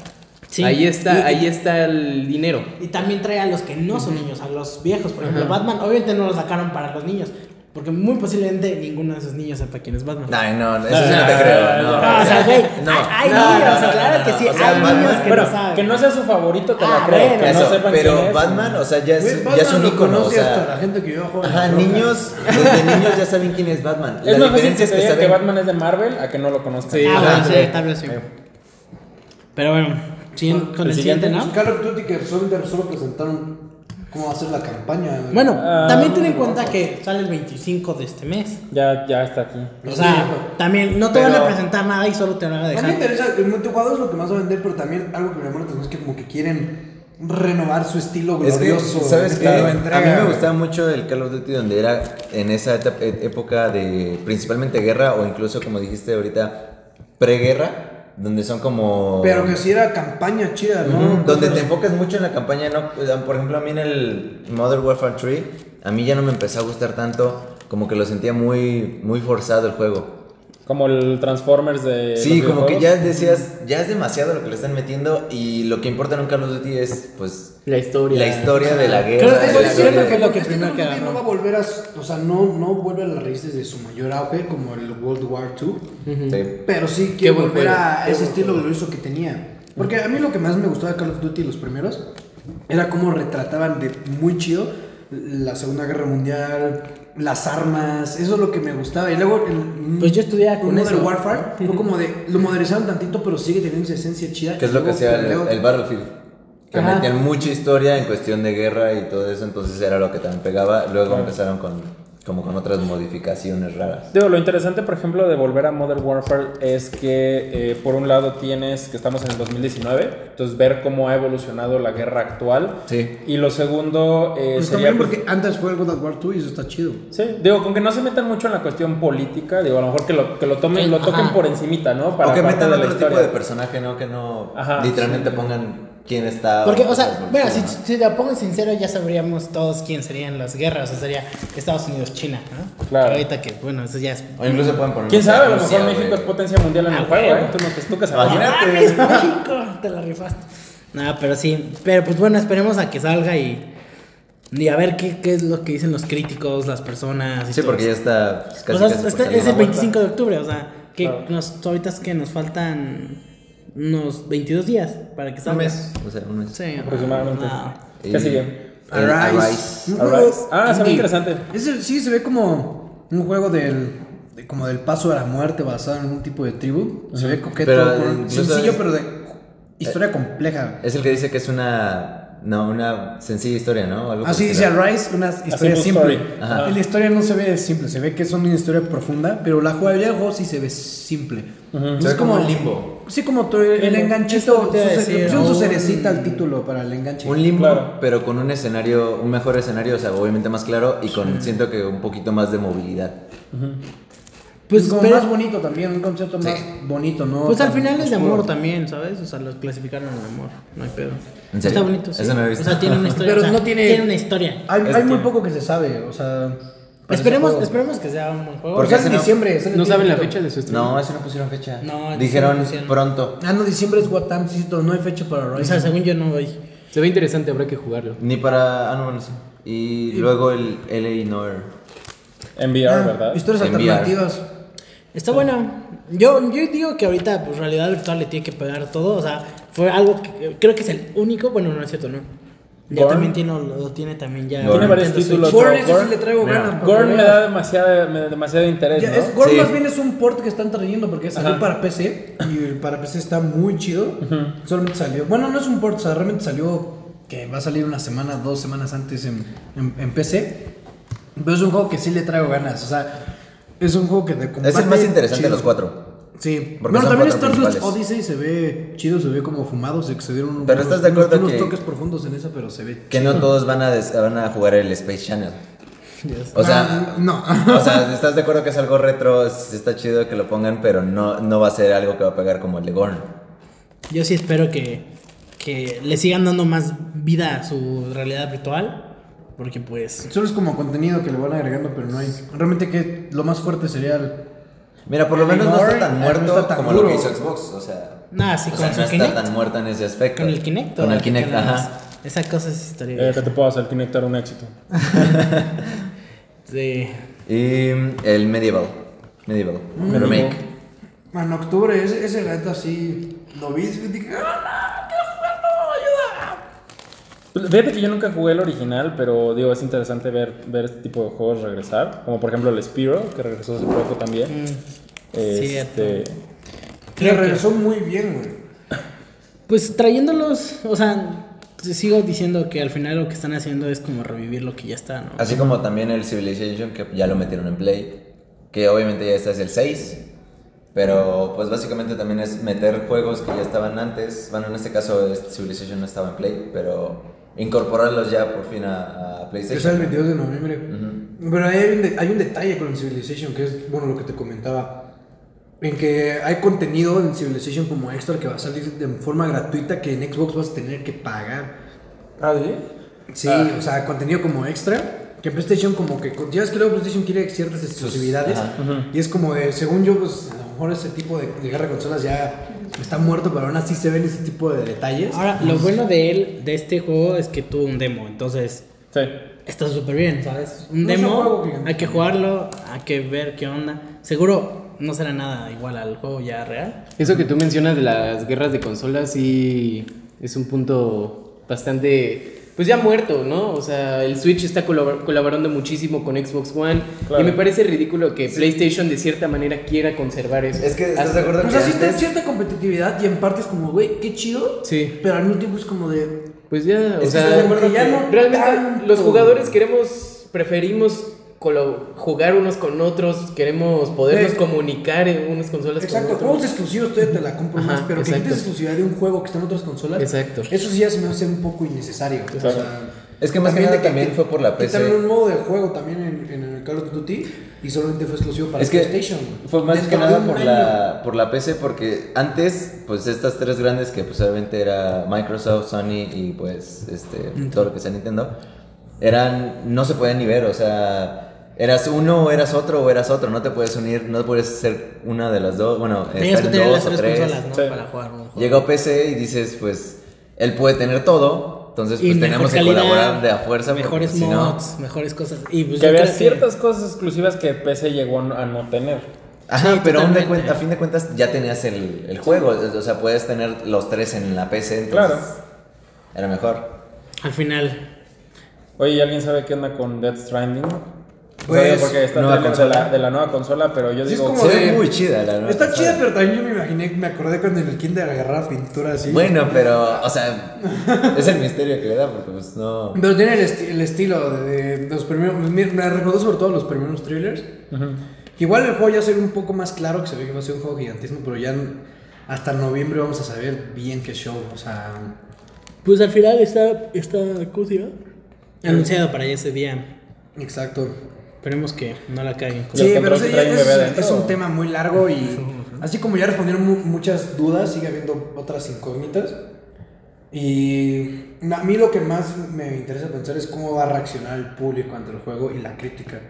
Speaker 4: Sí.
Speaker 5: ahí está,
Speaker 4: Y-
Speaker 5: ahí está el dinero.
Speaker 4: Y también trae a los que no son niños, a los viejos. Por ejemplo, Batman, obviamente no lo sacaron para los niños. Porque muy posiblemente ninguno de esos niños sepa quién es Batman.
Speaker 3: Ay, no, eso
Speaker 2: No,
Speaker 3: sí no te creo.
Speaker 2: no,
Speaker 3: No,
Speaker 2: no,
Speaker 4: No, o sea, güey,
Speaker 3: No.
Speaker 4: hay, niños,
Speaker 3: no, no,
Speaker 4: claro
Speaker 3: no,
Speaker 4: que sí,
Speaker 3: o sea,
Speaker 4: hay
Speaker 3: Batman-
Speaker 4: niños que
Speaker 2: Bueno,
Speaker 4: no saben.
Speaker 2: que no sea su favorito, te
Speaker 4: Ah,
Speaker 2: la creo.
Speaker 4: bueno.
Speaker 2: que no
Speaker 3: Eso,
Speaker 2: sepan
Speaker 3: pero
Speaker 2: quién es.
Speaker 3: Batman, o sea, ya es,
Speaker 1: Batman
Speaker 3: ya es un
Speaker 1: lo
Speaker 3: icono. O
Speaker 1: conoce hasta la
Speaker 3: sea,
Speaker 1: gente que yo juego
Speaker 3: ajá, niños, desde niños ya saben quién es Batman.
Speaker 2: Es
Speaker 3: la
Speaker 2: más fácil
Speaker 3: diferencia
Speaker 2: que
Speaker 3: es
Speaker 2: te
Speaker 3: que
Speaker 2: digan que
Speaker 3: saben.
Speaker 2: Batman es de Marvel a que no lo conozcan.
Speaker 5: Sí.
Speaker 4: Ah, bueno, sí. tal vez sí. Pero bueno, siguen con el siguiente, ¿no?
Speaker 1: Call of Duty que solamente solo presentaron cómo va a ser la campaña.
Speaker 4: Bueno,
Speaker 2: Ah,
Speaker 4: también ten en cuenta que sale el 25 de este mes.
Speaker 2: Ya, ya está aquí.
Speaker 4: O
Speaker 1: Sí,
Speaker 4: sea,
Speaker 1: pero-
Speaker 4: también no te
Speaker 3: pero-
Speaker 4: van a presentar nada y solo te van a
Speaker 1: A mí me
Speaker 4: dejar.
Speaker 1: interesa, el multijugador es lo que más va a vender, pero también algo que me llama la atención es que como que quieren renovar su estilo
Speaker 3: Es que,
Speaker 1: glorioso.
Speaker 3: ¿sabes
Speaker 1: nueva
Speaker 3: A mí me gustaba mucho el Call of Duty donde era en esa etapa- e- época de principalmente guerra o incluso como dijiste ahorita preguerra, donde son como
Speaker 1: Pero que si era campaña chida, ¿no?
Speaker 3: Donde te enfocas mucho en la campaña, no, por ejemplo, a mí en el Modern Warfare 3, a mí ya no me empezó a gustar tanto, como que lo sentía muy muy forzado el juego.
Speaker 2: Como el Transformers de.
Speaker 3: Sí,
Speaker 2: los
Speaker 3: como que ya decías, ya es demasiado lo que le están metiendo y lo que importa en un Call of Duty es pues
Speaker 5: La historia.
Speaker 3: la historia de la guerra.
Speaker 4: Creo que eso es lo que
Speaker 1: Este
Speaker 4: primero que
Speaker 1: no va a volver a, o sea, no, no vuelve a las raíces de su mayor auge como el World War II,
Speaker 3: Sí.
Speaker 1: pero sí quiere volver a ese estilo glorioso que tenía. Porque a mí lo que más me gustó de Call of Duty los primeros era cómo retrataban de muy chido la Segunda Guerra Mundial, las armas, eso es lo que me gustaba. Y luego el,
Speaker 4: Pues yo estudiaba con
Speaker 1: Modern
Speaker 4: eso.
Speaker 1: Warfare fue como de lo modernizaron tantito, pero sigue teniendo esa esencia chida.
Speaker 3: Que es lo que hacía el, el Battlefield. Que
Speaker 1: Ajá.
Speaker 3: metían mucha historia en cuestión de guerra y todo eso, entonces era lo que también pegaba. Luego empezaron con como con otras modificaciones raras.
Speaker 2: Digo, lo interesante, por ejemplo, de volver a Modern Warfare es que, eh, por un lado, tienes que estamos en el 2019, entonces ver cómo ha evolucionado la guerra actual.
Speaker 3: Sí.
Speaker 2: Y lo segundo eh,
Speaker 1: Pues
Speaker 2: sería.
Speaker 1: también
Speaker 2: pues,
Speaker 1: porque antes fue el of War 2 y eso está chido.
Speaker 2: Sí, digo, con que no se metan mucho en la cuestión política, digo, a lo mejor que lo, que lo tomen, lo toquen
Speaker 4: Ajá.
Speaker 2: por encimita, ¿no?
Speaker 3: o que metan otro tipo de personaje, ¿no? Que no
Speaker 2: Ajá,
Speaker 3: literalmente pongan quién está.
Speaker 4: Porque, o sea, bueno, si, si te pongo sincero, ya sabríamos todos quién serían las guerras. O sea, sería Estados Unidos-China, ¿no?
Speaker 2: Claro.
Speaker 4: Pero ahorita que, bueno, eso ya es.
Speaker 3: O incluso pueden poner.
Speaker 2: ¿Quién sabe? A lo
Speaker 3: Rusia,
Speaker 2: mejor México es potencia mundial en
Speaker 4: Ah,
Speaker 2: el juego,
Speaker 4: huevo.
Speaker 2: ¿eh? Tú, no, te- tú que sabes.
Speaker 3: Imagínate.
Speaker 4: ¡Mames, México! Te la rifaste. Nada, pero sí. Pero pues bueno, esperemos a que salga y. Y a ver qué, qué es lo que dicen los críticos, las personas. Y
Speaker 3: Sí,
Speaker 4: todo
Speaker 3: porque ya está pues, casi,
Speaker 4: o sea,
Speaker 3: casi
Speaker 4: este- es el
Speaker 3: vuelta.
Speaker 4: 25 de octubre, o sea, que
Speaker 2: Claro.
Speaker 4: nos, ahorita es que nos faltan unos 22 días para que
Speaker 3: Un
Speaker 4: salga.
Speaker 3: mes. O sea, un mes.
Speaker 4: Sí,
Speaker 2: Aproximadamente.
Speaker 4: Ah.
Speaker 2: ¿Qué
Speaker 3: Y-
Speaker 2: sigue?
Speaker 1: Arise. Un
Speaker 2: Arise. Ah, se ve interesante.
Speaker 1: Ese sí se ve como un juego del de- como del paso a la muerte basado en un tipo de tribu. Se ve coqueto,
Speaker 3: Pero,
Speaker 1: con-
Speaker 3: incluso
Speaker 1: sencillo,
Speaker 3: es-
Speaker 1: pero de historia compleja.
Speaker 3: Es el que dice que es una. No, una sencilla historia, ¿no? Algo
Speaker 1: Así
Speaker 3: el
Speaker 1: dice. Arise, una historia
Speaker 2: simple
Speaker 1: la historia no se ve simple, se ve que es una historia profunda, pero la jugabilidad del juego sí se ve simple.
Speaker 3: Ve como un limbo.
Speaker 1: Sí, como tu- el enganchito, su-
Speaker 4: decir,
Speaker 1: su
Speaker 4: un-
Speaker 1: cerecita al título para el enganche.
Speaker 3: Un limbo,
Speaker 2: Claro.
Speaker 3: pero con un escenario, un mejor escenario, o sea, obviamente más claro y con, siento que un poquito más de movilidad.
Speaker 1: Pues
Speaker 4: Pues,
Speaker 1: como
Speaker 4: pero-
Speaker 1: más bonito también, un concepto más bonito, ¿no?
Speaker 4: Pues al final es de amor también, ¿sabes? O sea, lo clasificaron en amor, no hay pedo.
Speaker 3: ¿En serio?
Speaker 4: Está bonito, sí.
Speaker 3: Eso no he visto.
Speaker 4: O sea, tiene una historia.
Speaker 1: Pero
Speaker 4: o sea,
Speaker 1: no tiene-
Speaker 4: una historia.
Speaker 1: Hay,
Speaker 3: Es
Speaker 1: hay muy poco que se sabe, o sea...
Speaker 4: Esperemos, esperemos que sea un buen juego.
Speaker 3: ¿Por
Speaker 1: O
Speaker 3: qué
Speaker 1: sea,
Speaker 3: ese
Speaker 1: en
Speaker 3: no?
Speaker 1: diciembre. sale
Speaker 5: ¿No saben la fecha de su estreno?
Speaker 3: No, ese no pusieron fecha.
Speaker 4: No,
Speaker 3: Dijeron
Speaker 4: no pusieron.
Speaker 3: pronto.
Speaker 1: Ah, no, diciembre es What Time, sí, no hay fecha para Horizon.
Speaker 4: O sea, según yo no voy.
Speaker 5: Se ve interesante, habrá que jugarlo.
Speaker 3: Ni para. Ah, no, bueno, sí. Y luego el LA Noir.
Speaker 2: En VR,
Speaker 1: Ah,
Speaker 2: ¿verdad?
Speaker 1: Historias
Speaker 3: En VR.
Speaker 1: alternativas.
Speaker 4: Está bueno. Yo, yo digo que ahorita, pues, realidad virtual le tiene que pegar todo. O sea, fue algo que creo que es el único. Bueno, no es cierto, no. Ya
Speaker 2: Gorn.
Speaker 4: también tiene, lo tiene también ya.
Speaker 2: Tiene varios
Speaker 4: Nintendo
Speaker 2: títulos.
Speaker 1: Gorn, ese sí le traigo
Speaker 3: Mira,
Speaker 1: ganas.
Speaker 2: Gorn me da demasiado, me- demasiado interés,
Speaker 1: Ya,
Speaker 2: ¿no?
Speaker 1: es, Gorn
Speaker 3: Sí.
Speaker 1: más bien es un port que están trayendo porque salió
Speaker 2: Ajá.
Speaker 1: para PC y para PC está muy chido. Solamente salió. Bueno, no es un port, o sea, realmente salió que va a salir una semana, dos semanas antes en, en, en PC. Pero es un juego que sí le traigo ganas. O sea, es un juego que de combate.
Speaker 3: Es el más interesante
Speaker 1: chido.
Speaker 3: de los cuatro.
Speaker 1: Sí,
Speaker 3: Porque
Speaker 1: bueno, también Stardust
Speaker 3: principales.
Speaker 1: Odyssey se ve chido, se ve como fumado, se se dieron
Speaker 3: Pero
Speaker 1: unos,
Speaker 3: estás de acuerdo
Speaker 1: unos
Speaker 3: que-
Speaker 1: toques profundos en esa, pero se ve
Speaker 3: Que no todos van a, des- van a jugar el Space Channel. O sea,
Speaker 1: Ah, no.
Speaker 3: o sea, ¿estás de acuerdo que es algo retro? es- Está chido que lo pongan, pero no, no va a ser algo que va a pegar como el de Gorn.
Speaker 4: Yo sí espero que, que le sigan dando más vida a su realidad virtual. Porque, pues.
Speaker 1: Solo es como contenido que le van agregando, pero no hay. Realmente que lo más fuerte sería el.
Speaker 3: Mira, por lo
Speaker 1: El
Speaker 3: menos no está tan
Speaker 1: no
Speaker 3: muerto
Speaker 1: está tan
Speaker 3: como lo que
Speaker 1: duro.
Speaker 3: hizo Xbox. O sea,
Speaker 4: Nada, sí,
Speaker 3: o
Speaker 4: con
Speaker 3: sea,
Speaker 4: su
Speaker 3: no está tan muerta en ese aspecto.
Speaker 4: Con el Kinect.
Speaker 3: Con
Speaker 4: ¿o
Speaker 3: el Kinect, ajá.
Speaker 4: Esa cosa es historia.
Speaker 2: Eh, ¿Qué te puedo hacer? Kinect era un éxito.
Speaker 4: Sí.
Speaker 3: Y el Medieval. Medieval.
Speaker 1: Mm.
Speaker 3: El remake.
Speaker 1: En octubre, ese, ese reto así. Lo vi y dije, ¡ah, no! ¡Quiero jugarlo! ¡Ayuda!
Speaker 2: Fíjate que yo nunca jugué el original, pero digo, es interesante ver, ver este tipo de juegos regresar. Como por ejemplo el Spiro, que regresó hace poco también.
Speaker 4: Mm,
Speaker 2: Este,
Speaker 4: Cierto.
Speaker 1: Que
Speaker 4: Creo que-
Speaker 1: regresó muy bien, güey.
Speaker 4: Pues trayéndolos, o sea, sigo diciendo que al final lo que están haciendo es como revivir lo que ya está, ¿no?
Speaker 3: Así como también el Civilization, que ya lo metieron en Play. Que obviamente ya este es el 6. Pero pues básicamente también es meter juegos que ya estaban antes. Bueno, en este caso este Civilization no estaba en Play, pero incorporarlos ya por fin a, a
Speaker 1: Que sale el
Speaker 3: PlayStation.
Speaker 1: 22 de noviembre. Pero ahí hay un, de- hay un detalle con el Civilization, que es, bueno, lo que te comentaba. En que hay contenido en Civilization como extra que va a salir de forma gratuita que en Xbox vas a tener que pagar.
Speaker 2: ¿Ah, sí?
Speaker 1: Sí,
Speaker 2: Ah.
Speaker 1: o sea, contenido como extra. Que PlayStation como que... Ya ves que luego PlayStation quiere ciertas exclusividades. Y es como de, según yo, pues a lo mejor ese tipo de, de guerra de consolas ya está muerto, pero aún así se ven ese tipo de detalles.
Speaker 4: Ahora, lo bueno de él, de este juego, es que tuvo un demo, entonces
Speaker 2: Sí.
Speaker 4: está súper bien, ¿sabes? Un
Speaker 1: No
Speaker 4: demo, hay que jugarlo, hay que ver qué onda. Seguro no será nada igual al juego ya real.
Speaker 5: Eso que tú mencionas de las guerras de consolas sí es un punto bastante pues ya muerto, ¿no? O sea, el Switch está colabor- colaborando muchísimo con Xbox One
Speaker 2: Claro.
Speaker 5: y me parece ridículo que PlayStation de cierta manera quiera conservar eso.
Speaker 3: Es que estás
Speaker 5: Hasta-
Speaker 3: de acuerdo
Speaker 1: O
Speaker 3: que
Speaker 1: sea, sí está en cierta competitividad y en parte es como, güey, qué chido.
Speaker 5: Sí.
Speaker 1: Pero al mismo tiempo es como de.
Speaker 5: Pues ya, o sea,
Speaker 1: ya no
Speaker 5: realmente
Speaker 1: tanto.
Speaker 5: los jugadores queremos, preferimos jugar unos con otros, queremos podernos
Speaker 1: Eh,
Speaker 5: comunicar en unas consolas
Speaker 1: Exacto,
Speaker 5: con
Speaker 1: juegos exclusivos todavía te la compro
Speaker 5: Ajá,
Speaker 1: más, pero que
Speaker 5: exacto.
Speaker 1: quites exclusividad de un juego que está en otras consolas.
Speaker 5: Exacto.
Speaker 1: Eso sí ya se me hace un poco innecesario. O
Speaker 2: Exacto.
Speaker 1: sea,
Speaker 3: Es que más que nada también fue por la PC.
Speaker 1: Quitaron un modo de juego también en, en el Call of Duty y solamente fue exclusivo para
Speaker 3: Es que
Speaker 1: PlayStation.
Speaker 3: fue más que nada por
Speaker 1: año.
Speaker 3: la, por la PC porque antes pues estas tres grandes que pues obviamente era Microsoft, Sony y pues este todo lo que sea Nintendo eran no se podían ni ver, o sea, eras uno o eras otro o eras otro, no te puedes unir, no puedes ser una de las dos, bueno,
Speaker 4: Tenías
Speaker 3: estar
Speaker 4: que
Speaker 3: en
Speaker 4: tener las
Speaker 3: dos o
Speaker 4: tres consolas, ¿no?
Speaker 2: Sí.
Speaker 4: Para jugar un juego.
Speaker 3: Llegó PC y dices, pues él puede tener todo, entonces pues tenemos que
Speaker 4: calidad,
Speaker 3: colaborar de a fuerza porque
Speaker 4: Mejores
Speaker 3: si no-
Speaker 4: mods, mejores cosas. Y pues
Speaker 2: Que había
Speaker 4: que-
Speaker 2: ciertas cosas exclusivas que PC llegó a no tener.
Speaker 3: Ajá,
Speaker 4: Sí,
Speaker 3: pero aún de
Speaker 4: totalmente.
Speaker 3: cuen- a fin de cuentas ya tenías el, el juego, o sea, puedes tener los tres en la PC, entonces
Speaker 2: Claro.
Speaker 3: era mejor.
Speaker 4: Al final.
Speaker 2: Oye, ¿y ¿alguien sabe qué onda con Death Stranding?
Speaker 1: Pues,
Speaker 2: porque está
Speaker 3: nueva
Speaker 2: de la,
Speaker 3: consola.
Speaker 2: de la nueva consola, pero yo
Speaker 1: Sí, es
Speaker 2: digo...
Speaker 1: como
Speaker 3: Se
Speaker 1: de-
Speaker 3: ve muy chida la nueva
Speaker 1: Está
Speaker 3: consola.
Speaker 1: chida, pero también yo me imaginé, me acordé cuando en el kinder agarraba pintura así.
Speaker 3: Bueno, pero, o sea, es el misterio que le da, porque pues no...
Speaker 1: Pero tiene el, esti- el estilo de, de los primeros. Me, me recordó sobre todo los primeros.
Speaker 2: Ujú.
Speaker 1: Que igual el juego ya se ve un poco más claro, que se ve que va a ser un juego gigantísimo, pero ya hasta noviembre vamos a saber bien qué show. O sea,
Speaker 4: Pues al final está. está ¿Cómo se llama? Anunciado para ese día.
Speaker 1: exacto.
Speaker 4: Esperemos que no la caguen.
Speaker 1: Sí, pero sí, es, es un tema muy largo y así como ya respondieron mu- muchas dudas, sigue habiendo otras incógnitas. Y a mí lo que más me interesa pensar es cómo va a reaccionar el público ante el juego y la crítica.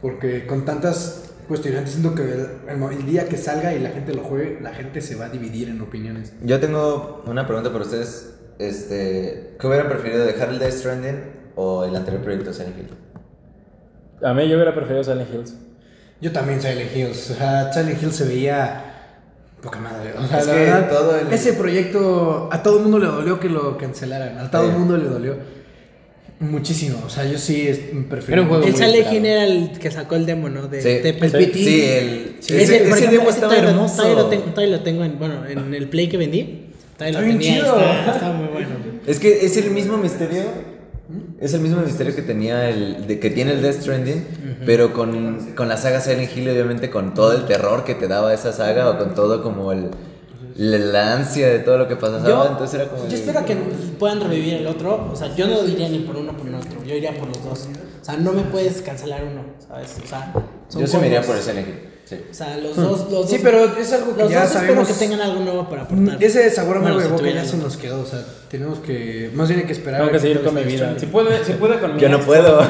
Speaker 1: Porque con tantas cuestionantes siento que el, el- día que salga y la gente lo juegue, la gente se va a dividir en opiniones.
Speaker 3: Yo tengo una pregunta para ustedes. Este, ¿Qué hubieran preferido, dejar el Death Stranding o el anterior proyecto Silent Hill?
Speaker 2: A mí yo hubiera preferido Silent Hills.
Speaker 1: Yo también Silent Hills. O sea, Silent Hill se veía poca madre. O sea,
Speaker 3: Es
Speaker 1: la
Speaker 3: que
Speaker 1: verdad,
Speaker 3: todo el-
Speaker 1: ese proyecto a todo el mundo le dolió que lo cancelaran. A todo el
Speaker 3: Sí.
Speaker 1: mundo le dolió muchísimo. O sea, yo sí es- prefiero.
Speaker 5: Un juego
Speaker 4: El Silent. Hill era el que sacó el demo, ¿no? De
Speaker 3: Sí.
Speaker 4: Tepes
Speaker 2: Sí.
Speaker 4: PT.
Speaker 3: Sí, el,
Speaker 1: Sí,
Speaker 3: ese, ese
Speaker 4: ejemplo,
Speaker 3: demo
Speaker 4: ese
Speaker 3: estaba
Speaker 4: todavía lo-
Speaker 3: hermoso.
Speaker 4: Todavía lo, tengo, todavía lo tengo en, bueno, en el play que vendí. Todavía lo
Speaker 1: Está bien
Speaker 4: tenía. Estaba, estaba muy bueno.
Speaker 3: Es que es el mismo misterio. Es el mismo misterio que tenía el. De, que tiene el Death Stranding. Pero con, con la saga Silent Hill, obviamente, con todo el terror que te daba esa saga. O con todo como el. La, la ansia de todo lo que pasaba.
Speaker 4: Yo,
Speaker 3: entonces era como.
Speaker 4: yo
Speaker 3: de-
Speaker 4: espero que puedan revivir el otro. O sea, yo no diría ni por uno por el otro. Yo iría por los dos. O sea, no me puedes cancelar uno, ¿sabes? O sea, son
Speaker 3: Yo se me iría por el Silent Hill. Sí.
Speaker 4: O sea, los dos. Los
Speaker 1: Sí,
Speaker 4: dos-
Speaker 1: pero es algo que
Speaker 4: los
Speaker 1: ya
Speaker 4: dos espero
Speaker 1: sabemos.
Speaker 4: que tengan algo nuevo para aportar.
Speaker 1: Ese sabor
Speaker 4: Bueno,
Speaker 1: amargo de
Speaker 4: si
Speaker 1: boca ya se nos quedó. O sea, tenemos que. Más bien hay que esperar.
Speaker 2: Tengo que seguir con mi vida. Si puede, si puede con mi
Speaker 3: Yo no puedo.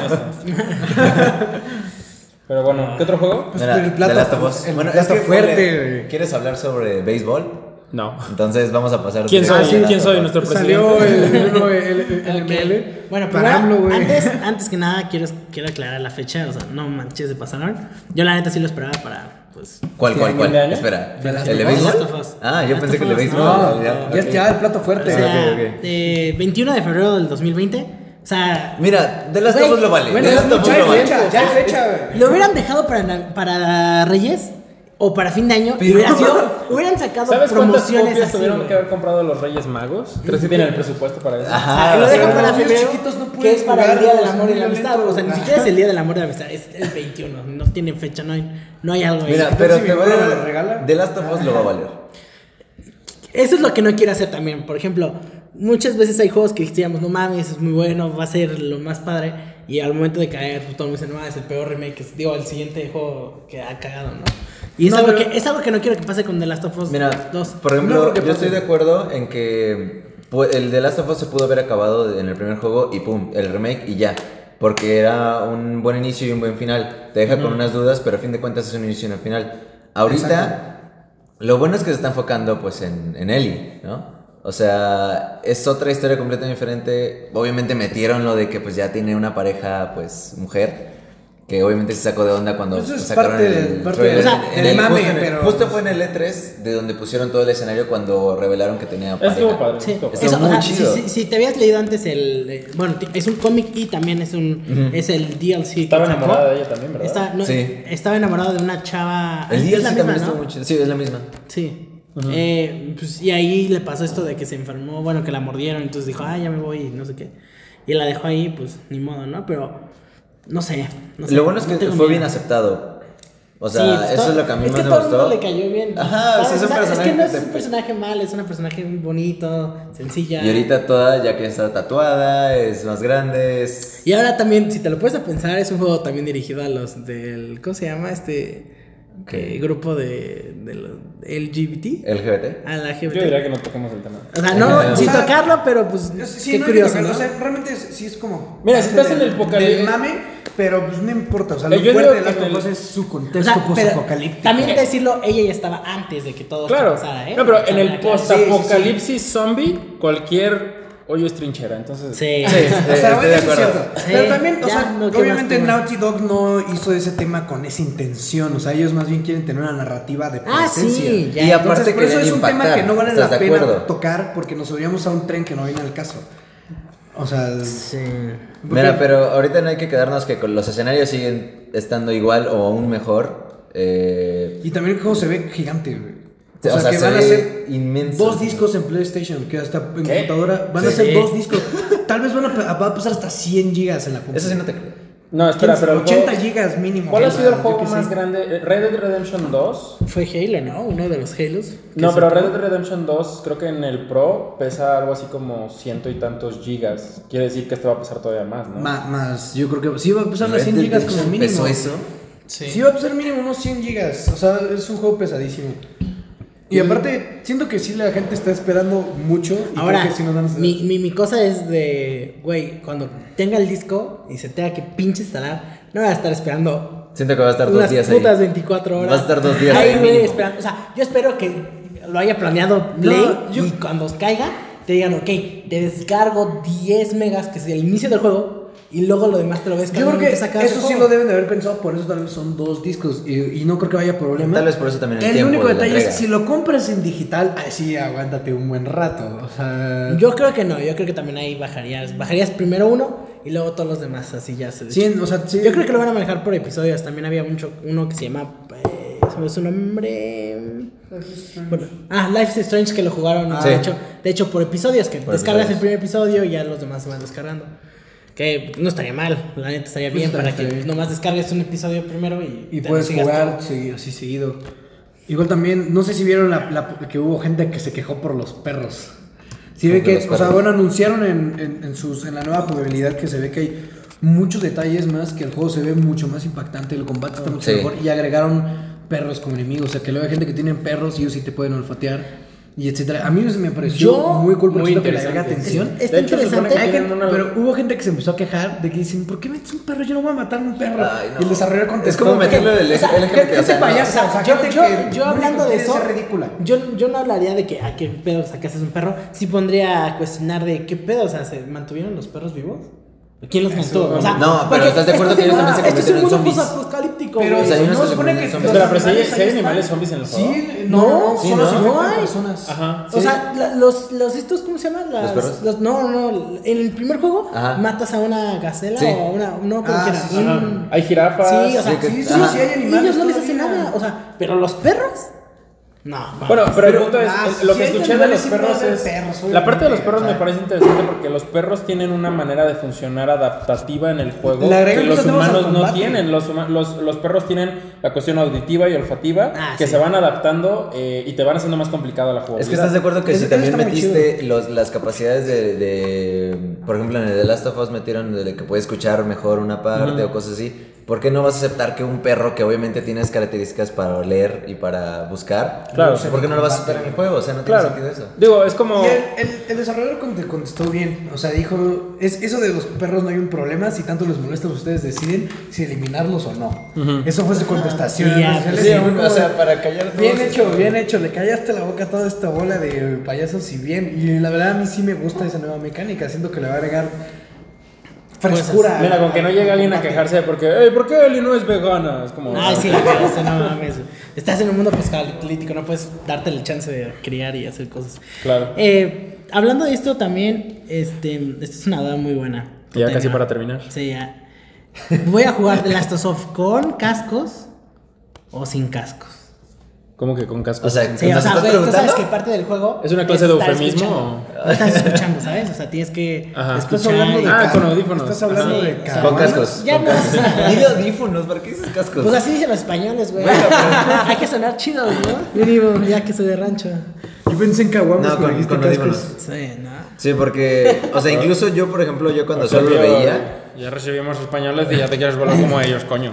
Speaker 2: Pero bueno, ¿qué otro juego?
Speaker 1: Pues,
Speaker 3: Mira,
Speaker 1: el plato-
Speaker 3: of Us.
Speaker 1: el
Speaker 3: Bueno,
Speaker 1: plato
Speaker 3: es que
Speaker 1: fuerte.
Speaker 3: ¿Quieres hablar sobre béisbol?
Speaker 2: No.
Speaker 3: Entonces vamos a pasar.
Speaker 2: ¿Quién soy?
Speaker 3: a The
Speaker 2: ¿Quién soy? Nuestro
Speaker 1: Salió
Speaker 2: presidente.
Speaker 1: el, el, el, el
Speaker 4: Ok.
Speaker 1: ML.
Speaker 4: Bueno,
Speaker 1: AMLO, güey.
Speaker 4: antes, antes que nada quiero, quiero aclarar la fecha, o sea, no manches, se pasaron. Yo la neta sí lo esperaba para, pues...
Speaker 3: ¿Cuál, cuál,
Speaker 2: ¿Fin
Speaker 3: cuál?
Speaker 2: de?
Speaker 3: Espera. ¿El de béisbol? Ah, yo pensé que el de béisbol.
Speaker 1: No,
Speaker 3: ya,
Speaker 1: ya,
Speaker 3: ok.
Speaker 1: ya, el plato
Speaker 4: O
Speaker 1: fuerte.
Speaker 4: sea,
Speaker 3: ok, ok.
Speaker 4: de 21 de febrero del 2020, o sea...
Speaker 3: Mira, of
Speaker 4: Güey,
Speaker 3: Us lo vale.
Speaker 1: Bueno,
Speaker 3: of Us
Speaker 1: ya hay
Speaker 3: lo vale.
Speaker 1: fecha, ya hay fecha, güey.
Speaker 4: Lo hubieran dejado para, para Reyes o para fin de año y
Speaker 3: Pero-
Speaker 4: hubiera sido, hubieran sacado
Speaker 2: ¿Sabes cuántas
Speaker 4: promociones
Speaker 2: copias
Speaker 4: así.
Speaker 2: tuvieron
Speaker 4: güey.
Speaker 2: que haber comprado los Reyes Magos? ¿Crees que tienen el presupuesto para eso?
Speaker 4: O sea,
Speaker 3: Ajá.
Speaker 4: lo dejan para
Speaker 1: niños chiquitos no
Speaker 4: que
Speaker 1: pueden
Speaker 4: es para el Día del Amor y la Amistad. O sea, ni siquiera es el Día del Amor y la Amistad, es el 21. No tiene fecha, no hay, no hay algo ahí.
Speaker 3: Mira, pero
Speaker 1: si
Speaker 3: te voy a
Speaker 1: regala.
Speaker 3: The Last of Us lo va a valer.
Speaker 4: Eso es lo que no quiero hacer también. Por ejemplo, muchas veces hay juegos que decíamos, no mames, es muy bueno, va a ser lo más padre. Y al momento de caer, pues, todo el mundo dice, no, es el peor remake. digo, el siguiente juego que ha cagado, ¿no? Y es,
Speaker 1: No,
Speaker 4: algo
Speaker 1: pero-
Speaker 4: que, es algo que no quiero que pase con The Last of Us
Speaker 3: Mira,
Speaker 4: 2.
Speaker 3: por ejemplo,
Speaker 1: No
Speaker 3: yo estoy de acuerdo en que pu- el The Last of Us se pudo haber acabado en el primer juego y pum, el remake y ya. Porque era un buen inicio y un buen final. Te deja con unas dudas, pero a fin de cuentas es un inicio y un final. Ahorita, lo bueno es que se está enfocando pues en, en Ellie, ¿no? O sea, es otra historia completamente diferente. Obviamente metieron lo de que pues ya tiene una pareja pues mujer. Que obviamente se sacó de onda cuando
Speaker 1: Eso es
Speaker 3: sacaron
Speaker 1: parte
Speaker 3: el
Speaker 1: de- parte
Speaker 3: trailer.
Speaker 1: de-
Speaker 4: O sea,
Speaker 3: En
Speaker 1: del
Speaker 3: el-
Speaker 1: mame,
Speaker 3: justo
Speaker 1: pero-
Speaker 3: Justo fue en el E3 de donde pusieron todo el escenario cuando revelaron que tenía pareja.
Speaker 2: Estuvo padre.
Speaker 4: Sí,
Speaker 2: estuvo
Speaker 4: eso,
Speaker 3: muy
Speaker 4: o sea,
Speaker 3: chido.
Speaker 4: Si, si- si te habías leído antes el. eh, bueno, es un cómic y también es un. Es el DLC. que
Speaker 2: Estaba
Speaker 4: sacó.
Speaker 2: enamorada de ella también, ¿verdad?
Speaker 4: Está- no,
Speaker 3: Sí.
Speaker 4: Estaba enamorado de una chava.
Speaker 3: El
Speaker 4: es
Speaker 3: día
Speaker 4: la misma,
Speaker 3: también
Speaker 4: ¿no?
Speaker 3: estuvo muy chido. Sí, es la misma.
Speaker 4: Sí. Eh, pues, y ahí le pasó esto de que se enfermó, bueno, que la mordieron, entonces dijo, ah, ya me voy, y no sé qué. Y la dejó ahí, pues ni modo, ¿no? Pero no sé. no sé,
Speaker 3: Lo bueno es que fue
Speaker 4: miedo.
Speaker 3: bien aceptado. O sea,
Speaker 4: Sí, pues,
Speaker 3: eso
Speaker 4: todo-
Speaker 3: es lo que a mí
Speaker 4: es
Speaker 3: más
Speaker 4: que
Speaker 3: me
Speaker 4: todo el mundo
Speaker 3: gustó.
Speaker 4: le cayó bien.
Speaker 3: Ajá, sí, es un personaje
Speaker 4: Es que no es un personaje mal, es un personaje muy bonito, sencilla.
Speaker 3: Y ahorita toda, ya que está tatuada, es más grande, es...
Speaker 4: Y ahora también, si te lo puedes a pensar, es un juego también dirigido a los del. ¿Cómo se llama? Este.
Speaker 3: ¿Qué?
Speaker 4: eh, grupo de, de los LGBT.
Speaker 3: LGBT.
Speaker 4: A la
Speaker 2: Yo
Speaker 4: LGBT.
Speaker 2: diría que no toquemos el tema.
Speaker 4: O sea, no,
Speaker 3: O
Speaker 4: sin tocarlo, pero pues.
Speaker 1: Sí,
Speaker 4: qué
Speaker 1: no
Speaker 4: curioso,
Speaker 1: tocarlo,
Speaker 4: ¿no?
Speaker 1: O sea, realmente es- sí es como.
Speaker 2: Mira, si estás en
Speaker 1: del-
Speaker 2: el apocalipsis-
Speaker 1: mame, pero pues no importa. O sea, lo
Speaker 2: Eh, yo
Speaker 1: fuerte de las
Speaker 2: en el-
Speaker 1: cosas es su
Speaker 4: O
Speaker 1: contexto
Speaker 4: sea, pero
Speaker 1: post-apocalíptico.
Speaker 4: también decirlo, ella ya estaba antes de que todo
Speaker 2: Claro.
Speaker 4: pasara, ¿eh?
Speaker 2: No, pero en el post-apocalipsis zombie, cualquier hoyo es trinchera. Entonces,
Speaker 4: Sí.
Speaker 3: Sí,
Speaker 1: O
Speaker 3: eh,
Speaker 1: sea,
Speaker 3: estoy de
Speaker 1: es
Speaker 3: acuerdo.
Speaker 1: cierto.
Speaker 4: Sí,
Speaker 1: Pero también, o sea,
Speaker 4: no, ¿qué
Speaker 1: obviamente? Naughty Dog no hizo ese tema con esa intención. O sea, ellos más bien quieren tener una narrativa de
Speaker 4: Ah,
Speaker 1: presencia.
Speaker 4: sí, ya.
Speaker 3: Y aparte
Speaker 1: Entonces, por eso es un tema que no vale
Speaker 3: ¿estás
Speaker 1: la pena
Speaker 3: acuerdo?
Speaker 1: tocar porque nos subíamos a un tren que no viene al caso. O sea,
Speaker 4: Sí.
Speaker 3: Mira, pero ahorita no hay que quedarnos que con los escenarios siguen estando igual o aún mejor. Eh,
Speaker 1: y también el juego se ve gigante, güey.
Speaker 3: O sea,
Speaker 1: que
Speaker 3: se
Speaker 1: van a ser
Speaker 3: inmenso.
Speaker 1: dos discos en PlayStation, que hasta en
Speaker 2: ¿Qué?
Speaker 1: computadora van a
Speaker 3: Sí.
Speaker 1: ser dos discos. Tal vez van a, va a pasar hasta 100 gigas en la computadora.
Speaker 3: Eso sí no te creo.
Speaker 2: No, espera, pero el
Speaker 1: 80
Speaker 2: juego-
Speaker 1: gigas mínimo.
Speaker 2: ¿Cuál ha sido el juego más grande? Eh, Red Dead Redemption 2.
Speaker 4: Fue Halo, ¿no? Uno de los Halos.
Speaker 2: No, pero. Red Dead Redemption 2 creo que en el Pro pesa algo así como ciento y tantos gigas. Quiere decir que este va a pesar todavía más, ¿no?
Speaker 1: Ma- más, yo creo que sí va a pesar las
Speaker 3: Red
Speaker 1: 100
Speaker 3: Dead
Speaker 1: gigas como mínimo.
Speaker 3: pesó eso.
Speaker 1: Sí. va a pesar mínimo unos 100 gigas. O sea, es un juego pesadísimo. Y aparte, siento que sí la gente está esperando mucho. Y
Speaker 4: Ahora,
Speaker 1: creo que sí nos van a
Speaker 4: mi, mi, mi cosa es de, güey, cuando tenga el disco y se tenga que pinche instalar, no voy a estar esperando
Speaker 3: Siento que va a estar dos
Speaker 4: unas
Speaker 3: días
Speaker 4: putas
Speaker 3: ahí.
Speaker 4: 24 horas.
Speaker 3: Vas a estar dos días
Speaker 4: ahí,
Speaker 3: ahí
Speaker 4: esperando. O sea, yo espero que lo haya planeado Play
Speaker 1: yo-
Speaker 4: y cuando caiga te digan, ok, te descargo 10 megas, que es el inicio del juego, y luego lo demás te lo ves
Speaker 1: Yo creo que eso sí lo deben de haber pensado, por eso tal vez son dos discos y, y no creo que vaya problema.
Speaker 3: Tal vez por eso también el
Speaker 1: El
Speaker 3: tiempo
Speaker 1: único
Speaker 3: de
Speaker 1: detalle es si lo compras en digital, ahí sí aguántate un buen rato. O sea,
Speaker 4: Yo creo que no, yo creo que también ahí bajarías. Bajarías primero uno y luego todos los demás, así ya se.
Speaker 1: sí, o sea, sí.
Speaker 4: Yo creo que lo van a manejar por episodios. También había mucho, uno que se llama. eh, ve su nombre. Bueno, ah, Life is Strange que lo jugaron.
Speaker 3: Sí.
Speaker 4: De, hecho, de hecho, por episodios, que
Speaker 3: Por
Speaker 4: descargas
Speaker 3: episodios.
Speaker 4: el primer episodio y ya los demás se van descargando. Que no estaría mal, la neta estaría
Speaker 1: Pues
Speaker 4: bien
Speaker 1: está-
Speaker 4: para que
Speaker 1: bien.
Speaker 4: nomás descargues un episodio primero y,
Speaker 1: Y puedes jugar sí, así seguido. Igual también, no sé si vieron la, la- que hubo gente que se quejó por los perros. Sí, ve
Speaker 3: ¿Cómo que
Speaker 1: o sea,
Speaker 3: perros?
Speaker 1: bueno, anunciaron en, en, en sus, en la nueva jugabilidad que se ve que hay muchos detalles más, que el juego se ve mucho más impactante, el combate está mucho
Speaker 3: Sí.
Speaker 1: mejor y agregaron perros como enemigos. O sea, que luego hay gente que tiene perros y ellos sí te pueden olfatear y etcétera. A mí me pareció
Speaker 4: Yo-
Speaker 1: muy cool
Speaker 5: muy
Speaker 1: siento que le agrega atención.
Speaker 4: Está
Speaker 2: hecho, se
Speaker 4: interesante.
Speaker 2: que una-
Speaker 1: Pero hubo gente que se empezó a quejar de que dicen, ¿por qué metes un perro? Yo no voy a matar a un perro.
Speaker 3: Ay, no.
Speaker 1: Y el desarrollador contestó.
Speaker 3: Es como meterlo del
Speaker 4: O sea,
Speaker 3: LGBT,
Speaker 1: gente
Speaker 3: o sea, no.
Speaker 1: payasa, o sea,
Speaker 4: yo,
Speaker 1: gente
Speaker 4: yo-
Speaker 1: que
Speaker 4: yo
Speaker 1: lo único
Speaker 4: hablando de eso,
Speaker 1: ridícula.
Speaker 4: Yo, yo no hablaría de que a qué pedo sacaste un perro. Sí pondría a cuestionar de qué pedo, o sea, ¿se mantuvieron los perros vivos? ¿Quién los mantuvo? O sea,
Speaker 3: No, pero ¿estás de acuerdo que ellos también se convierten en zombies?
Speaker 4: Posapocalíptico,
Speaker 1: Pero
Speaker 4: güey.
Speaker 1: no se supone que. los
Speaker 2: Espera, pero si hay, si hay animales zombies en el juego.
Speaker 1: Sí,
Speaker 4: No,
Speaker 1: no,
Speaker 4: sí,
Speaker 1: solo
Speaker 4: no.
Speaker 1: se
Speaker 4: No hay.
Speaker 1: personas.
Speaker 2: Ajá.
Speaker 4: O sea, la- los, los estos, ¿cómo se llaman? Las-
Speaker 3: ¿Los perros?
Speaker 4: no, no, en el primer juego
Speaker 3: Ajá.
Speaker 4: matas a una gacela
Speaker 3: Sí.
Speaker 4: o a una, no, como
Speaker 1: Ah, sí, sí.
Speaker 2: Ajá. Hay jirafas.
Speaker 4: Sí, o sea,
Speaker 3: Sí, que-
Speaker 1: Sí, sí, sí, hay
Speaker 4: y
Speaker 1: animales.
Speaker 4: ellos no les hacen nada, o sea, pero los perros, no.
Speaker 2: Bueno, pero, el punto es, lo que escuché de los perros es...
Speaker 1: perros,
Speaker 2: la parte de los perros me parece interesante porque los perros tienen una manera de funcionar adaptativa en el juego que los humanos no tienen. Los, los, los perros tienen la cuestión auditiva y olfativa
Speaker 4: Ah,
Speaker 2: que
Speaker 4: sí.
Speaker 2: se van adaptando eh, y te van haciendo más complicada la jugabilidad.
Speaker 3: Es que estás de acuerdo que
Speaker 1: Eso-
Speaker 3: si también metiste los, las capacidades de, de- Por ejemplo, en el The Last of Us metieron de que puede escuchar mejor una parte o cosas así. ¿Por qué no vas a aceptar que un perro que obviamente tienes características para oler y para buscar?
Speaker 2: Claro.
Speaker 3: ¿Por qué no lo vas a aceptar en el juego? O sea, no tiene
Speaker 2: Claro.
Speaker 3: sentido eso.
Speaker 2: Digo, es como...
Speaker 1: Y el, el- el desarrollador conte- contestó bien. O sea, dijo: es, Eso de los perros no hay un problema. Si tanto les molesta, ustedes deciden si eliminarlos o no. Eso fue su contestación.
Speaker 4: Ya,
Speaker 1: O sea,
Speaker 4: pues sí,
Speaker 3: o sea, para callar
Speaker 1: Bien hecho, bien hecho. Le callaste la boca a toda esta bola de payasos y bien. Y la verdad, a mí sí me gusta esa nueva mecánica. Siento que le va a agregar frescura.
Speaker 2: Mira, con que no llegue alguien a quejarse porque, hey, ¿por qué Eli no es vegana? Es como...
Speaker 4: Ay, sí, pero eso no mames. Estás en un mundo posapocalíptico, no puedes darte la chance de criar y hacer cosas.
Speaker 2: Claro.
Speaker 4: Eh, hablando de esto también, este, esta es una duda muy buena.
Speaker 2: Ya casi para terminar.
Speaker 4: Sí, ya. Voy a jugar The Last of Us con cascos o sin cascos.
Speaker 2: ¿Cómo que con cascos?
Speaker 3: O sea,
Speaker 4: Sí, o
Speaker 3: ¿nos
Speaker 4: sea, güey, tú sabes que parte del juego.
Speaker 2: ¿Es una clase de eufemismo.
Speaker 4: No estás escuchando, ¿sabes? O sea, tienes que.
Speaker 2: Ajá.
Speaker 1: Estás hablando de
Speaker 4: y-
Speaker 2: Ah, con audífonos.
Speaker 1: Estás hablando
Speaker 4: Sí,
Speaker 1: de caguamas.
Speaker 3: Con cascos.
Speaker 4: Ya no.
Speaker 3: Ni de audífonos, ¿para qué dices cascos?
Speaker 4: Pues así dicen los españoles, güey. Hay que sonar chidos, ¿no? Mínimo, ya que soy de rancho.
Speaker 1: Yo pensé en caguamas
Speaker 3: No,
Speaker 1: cuando
Speaker 3: con-
Speaker 1: dijiste
Speaker 3: con
Speaker 1: cascos.
Speaker 3: audífonos.
Speaker 4: Sí, ¿no?
Speaker 3: Sí, porque, o sea, incluso yo, por ejemplo, yo cuando solo veía,
Speaker 2: Ya recibimos españoles y ya te quieres volver como ellos, coño.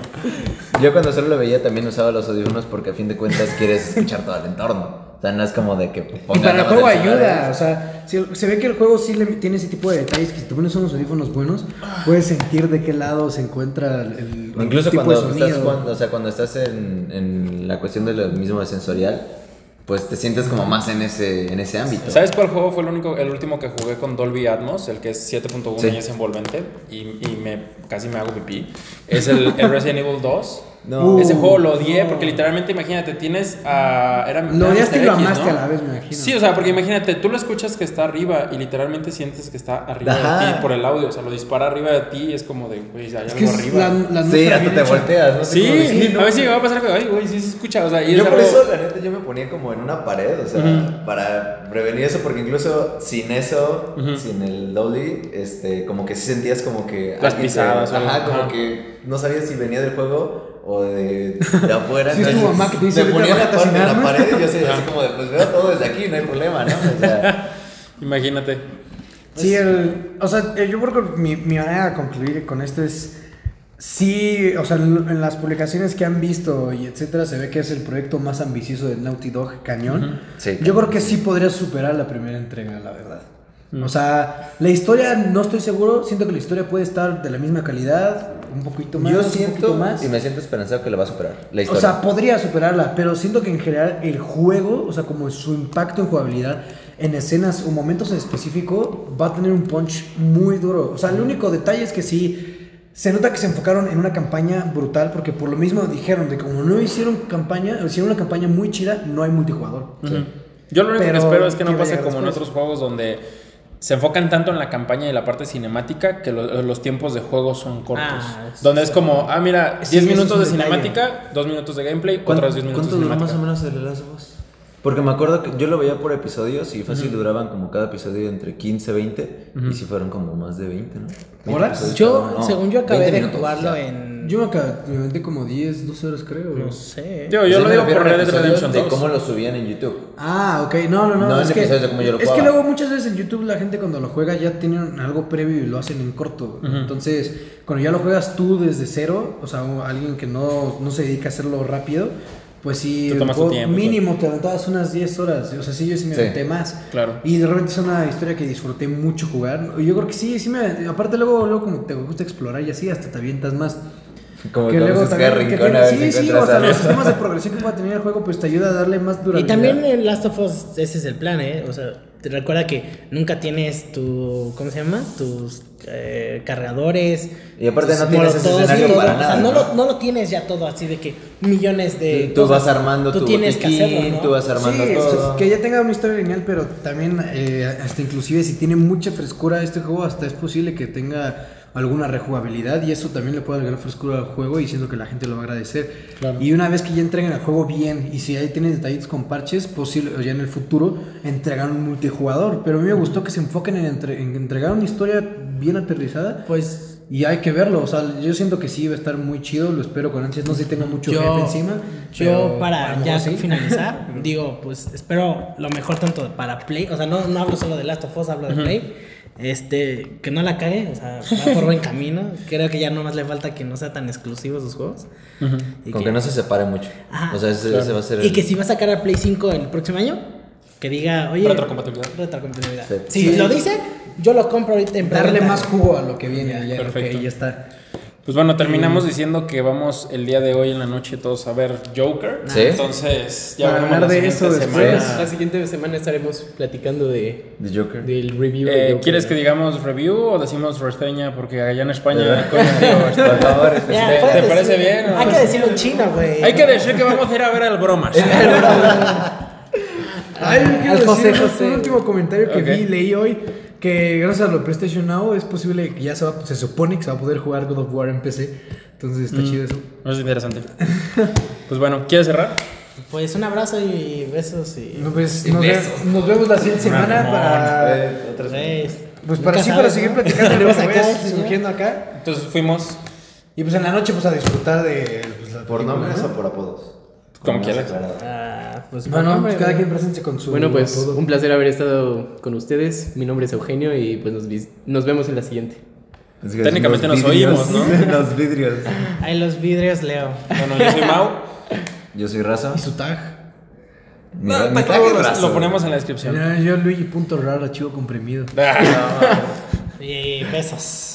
Speaker 3: yo cuando solo lo veía también usaba los audífonos porque a fin de cuentas quieres escuchar todo el entorno. O sea, no es como de que
Speaker 1: Y para el juego ayuda, o sea, si se ve que el juego sí le, tiene ese tipo de detalles que si te pones unos audífonos buenos, puedes sentir de qué lado se encuentra el, el
Speaker 3: Incluso
Speaker 1: tipo
Speaker 3: cuando
Speaker 1: de
Speaker 3: estás,
Speaker 1: sonido.
Speaker 3: jugando- o sea, cuando estás en, en la cuestión de lo mismo de sensorial, pues te sientes como más en ese, en ese ámbito.
Speaker 2: ¿Sabes cuál juego fue el único, el último que jugué con Dolby Atmos? El que es 7.1
Speaker 3: Sí.
Speaker 2: y es envolvente y, y me, casi me hago pipí. Es el, el Resident Evil 2.
Speaker 3: No.
Speaker 2: Ese juego lo odié porque literalmente, imagínate, tienes a. Era,
Speaker 1: Lo odiaste y lo amaste
Speaker 2: ¿no?
Speaker 1: a la vez, me imagino.
Speaker 2: Sí, o sea, porque imagínate, tú lo escuchas que está arriba y literalmente sientes que está arriba
Speaker 3: Ajá.
Speaker 2: de ti por el audio. O sea, lo dispara arriba de ti y es como de, güey,
Speaker 1: es
Speaker 2: arriba.
Speaker 1: la, la
Speaker 3: Sí, hasta te
Speaker 1: hecha.
Speaker 3: volteas, ¿no?
Speaker 2: Sí,
Speaker 3: sí, no.
Speaker 2: a veces me va a pasar que, ay, güey, sí se escucha. O sea, y
Speaker 3: Yo
Speaker 2: es
Speaker 3: por
Speaker 2: algo-
Speaker 3: eso, la neta, yo me ponía como en una pared, o sea, para prevenir eso, porque incluso sin eso, sin el dolly, este, como que sí sentías como que...
Speaker 2: Las
Speaker 3: te-
Speaker 2: algo,
Speaker 3: Ajá, como que no sabías si venía del juego o de, de afuera.
Speaker 1: Sí, es tu mamá que te dice,
Speaker 3: Me
Speaker 1: "Vete
Speaker 3: ponía la, parte, en la
Speaker 1: cocinar".
Speaker 3: pared y yo así, así como de, pues veo todo desde aquí, no hay problema, ¿no? O sea,
Speaker 2: Imagínate.
Speaker 1: Sí, el, o sea, yo creo que mi, mi manera de concluir con esto es, sí, o sea, en, en las publicaciones que han visto y etcétera, se ve que es el proyecto más ambicioso de Naughty Dog, Cañón.
Speaker 3: Sí,
Speaker 1: yo creo que
Speaker 3: sí.
Speaker 1: sí podría superar la primera entrega, la verdad. O sea, la historia no estoy seguro, siento que la historia puede estar de la misma calidad, un poquito más,
Speaker 3: yo
Speaker 1: un
Speaker 3: siento
Speaker 1: más.
Speaker 3: y me siento esperanzado que la va a superar, la
Speaker 1: O
Speaker 3: historia.
Speaker 1: sea, podría superarla, pero siento que en general el juego, o sea, como su impacto en jugabilidad, en escenas o momentos en específico, va a tener un punch muy duro. O sea, el único detalle es que sí, se nota que se enfocaron en una campaña brutal, porque por lo mismo dijeron de como no hicieron campaña, hicieron una campaña muy chida, no hay multijugador.
Speaker 2: Yo lo único
Speaker 1: Pero,
Speaker 2: que espero es que
Speaker 1: ¿qué
Speaker 2: no pase como en otros juegos donde se enfocan tanto en la campaña y la parte cinemática que lo- los tiempos de juego son cortos.
Speaker 4: Ah,
Speaker 2: donde es como, ah, mira,
Speaker 1: Sí,
Speaker 2: 10
Speaker 1: eso es
Speaker 2: minutos de
Speaker 1: detalle.
Speaker 2: cinemática, 2 minutos de gameplay,
Speaker 3: ¿Cuánto,
Speaker 2: otros 10 minutos de
Speaker 3: cuánto duró más
Speaker 2: cinemática.
Speaker 3: o menos el Last of Us? Porque me acuerdo que yo lo veía por episodios y fácil duraban como cada episodio entre 15 20 y si fueron como más de 20, ¿no? 20
Speaker 1: ¿Horas?
Speaker 4: Yo.
Speaker 3: No,
Speaker 4: según yo, acabé
Speaker 3: 20
Speaker 4: de
Speaker 3: minutos,
Speaker 4: jugarlo
Speaker 3: o sea.
Speaker 4: en.
Speaker 1: Yo me acabé, aventé como 10, 12 horas creo.
Speaker 4: No sé.
Speaker 2: Yo,
Speaker 3: Pues
Speaker 2: yo lo digo por Red Dead Redemption
Speaker 3: de
Speaker 2: 2.
Speaker 3: cómo lo subían en YouTube.
Speaker 1: Ah, ok, no, no, no.
Speaker 3: No
Speaker 1: es, que,
Speaker 3: de cómo yo lo
Speaker 1: es que luego muchas veces en YouTube la gente cuando lo juega ya tiene algo previo y lo hacen en corto. Entonces, cuando ya lo juegas tú desde cero, o sea, alguien que no, no se dedica a hacerlo rápido, pues sí,
Speaker 2: Te
Speaker 1: el
Speaker 2: tomas tu
Speaker 1: juego
Speaker 2: tiempo,
Speaker 1: mínimo te aventabas unas 10 horas. O sea, sí, yo sí me
Speaker 3: Sí.
Speaker 1: aventé más.
Speaker 2: Claro.
Speaker 1: Y de repente es una historia que disfruté mucho jugar. Y Yo creo que sí, sí me. Aparte, luego, luego como te gusta explorar y así, hasta te avientas más.
Speaker 3: Como
Speaker 1: que luego también. que
Speaker 3: rincón
Speaker 1: tiene-
Speaker 3: a ver
Speaker 1: sí, sí, o sea, los sistemas de progresión que pueda tener el juego, pues te ayuda a darle más
Speaker 4: Y
Speaker 1: durabilidad.
Speaker 4: también en Last of Us, ese es el plan, ¿eh? O sea, te recuerda que nunca tienes tu. ¿Cómo se llama? Tus eh, cargadores.
Speaker 3: Y aparte no tienes ese
Speaker 4: todo.
Speaker 3: para
Speaker 4: O sea, no,
Speaker 3: ¿no?
Speaker 4: Lo, no lo tienes ya todo así de que millones de.
Speaker 3: Tú
Speaker 4: cosas.
Speaker 3: vas armando
Speaker 4: Tú
Speaker 3: tu
Speaker 4: tienes que hacerlo, ¿no?
Speaker 3: tú vas armando
Speaker 1: Sí,
Speaker 3: todo.
Speaker 1: que ya tenga una historia lineal, pero también eh, hasta inclusive si tiene mucha frescura este juego, hasta es posible que tenga alguna rejugabilidad y eso también le puede agregar frescura al juego y siento que la gente lo va a agradecer.
Speaker 2: Claro.
Speaker 1: Y una vez que ya entreguen el juego bien y si ahí tienen detallitos con parches, posible o ya en el futuro entregar un multijugador. Pero a mí me gustó que se enfoquen en, entre- en entregar una historia bien aterrizada.
Speaker 4: Pues
Speaker 1: Y hay que verlo, o sea, yo siento que sí va a estar muy chido, lo espero con ansias, no sé si tengo mucho
Speaker 4: yo,
Speaker 1: hype encima.
Speaker 4: yo para ya
Speaker 1: sí.
Speaker 4: finalizar, digo, pues espero lo mejor tanto para Play, o sea, no, no hablo solo de Last of Us, hablo de Play. Este, que no la cague, o sea, va por buen camino. Creo que ya nomás le falta que no sea tan exclusivo sus juegos. Y
Speaker 3: Con que no se separe mucho.
Speaker 4: Ajá.
Speaker 3: o sea, ese, ese va a ser
Speaker 4: Y
Speaker 3: el-
Speaker 4: que si va a sacar a Play 5 el próximo año, que diga, oye.
Speaker 2: Retrocompatibilidad.
Speaker 4: Retrocompatibilidad.
Speaker 3: Sí.
Speaker 4: Si
Speaker 1: Sí.
Speaker 4: lo dice, yo lo compro ahorita en
Speaker 1: Darle más jugo a lo que viene, ya,
Speaker 2: perfecto.
Speaker 1: ya está.
Speaker 2: Pues bueno, terminamos diciendo que vamos el día de hoy en la noche todos a ver Joker.
Speaker 3: Sí.
Speaker 2: Entonces, ya
Speaker 1: Para
Speaker 2: veremos
Speaker 1: hablar
Speaker 2: la
Speaker 1: de eso después.
Speaker 2: semana.
Speaker 5: La siguiente semana estaremos platicando de,
Speaker 3: The Joker.
Speaker 5: del review. de
Speaker 2: Eh,
Speaker 5: Joker.
Speaker 2: ¿Quieres que digamos review o decimos reseña? Porque allá en España, coño, digo,
Speaker 3: Por
Speaker 2: está-
Speaker 3: favor,
Speaker 4: Ya,
Speaker 2: ¿Te-
Speaker 4: puedes
Speaker 2: te parece bien, o-
Speaker 4: Hay que decirlo en chino, güey.
Speaker 2: Hay que decir que vamos a ir a ver al bromas.
Speaker 1: Ay, yo quiero
Speaker 5: Al
Speaker 1: decir
Speaker 5: José José.
Speaker 1: un último comentario que
Speaker 2: Ok.
Speaker 1: vi, leí hoy, que gracias a lo PlayStation Now es posible que ya se, va, se supone que se va a poder jugar God of War en PC. Entonces está chido eso.
Speaker 2: Es interesante. Pues bueno, ¿quieres cerrar?
Speaker 4: Pues un abrazo y besos y.
Speaker 1: No, pues, nos, ve- nos vemos la siguiente semana
Speaker 2: Ramón.
Speaker 1: para...
Speaker 3: Eh, otras-
Speaker 4: Pues,
Speaker 1: Pues para sí, para seguir
Speaker 4: ¿no?
Speaker 1: platicando de
Speaker 4: acá,
Speaker 1: surgiendo acá.
Speaker 2: Entonces fuimos
Speaker 1: Y pues en la noche pues a disfrutar de... pues,
Speaker 3: ¿Por nombres
Speaker 1: ¿no?
Speaker 3: o por apodos?
Speaker 2: Como quieras.
Speaker 4: Ah, pues
Speaker 1: Bueno, pues cada quien presente con su...
Speaker 5: Bueno, pues
Speaker 1: apodo.
Speaker 5: un placer haber estado con ustedes. Mi nombre es Eugenio y pues nos, vemos en la siguiente.
Speaker 3: Es que
Speaker 2: Técnicamente nos
Speaker 3: vidrios-
Speaker 2: oímos, ¿no?
Speaker 3: los vidrios.
Speaker 4: Ahí los vidrios, Leo.
Speaker 2: Bueno, yo soy Mau.
Speaker 3: Yo soy Raza.
Speaker 1: Y su tag.
Speaker 3: Mi,
Speaker 2: No,
Speaker 3: mi tag es
Speaker 2: lo,
Speaker 3: Raza.
Speaker 2: lo ponemos en la descripción.
Speaker 1: Yo Luigi punto raro, archivo comprimido.
Speaker 2: Ah.
Speaker 4: Y besos.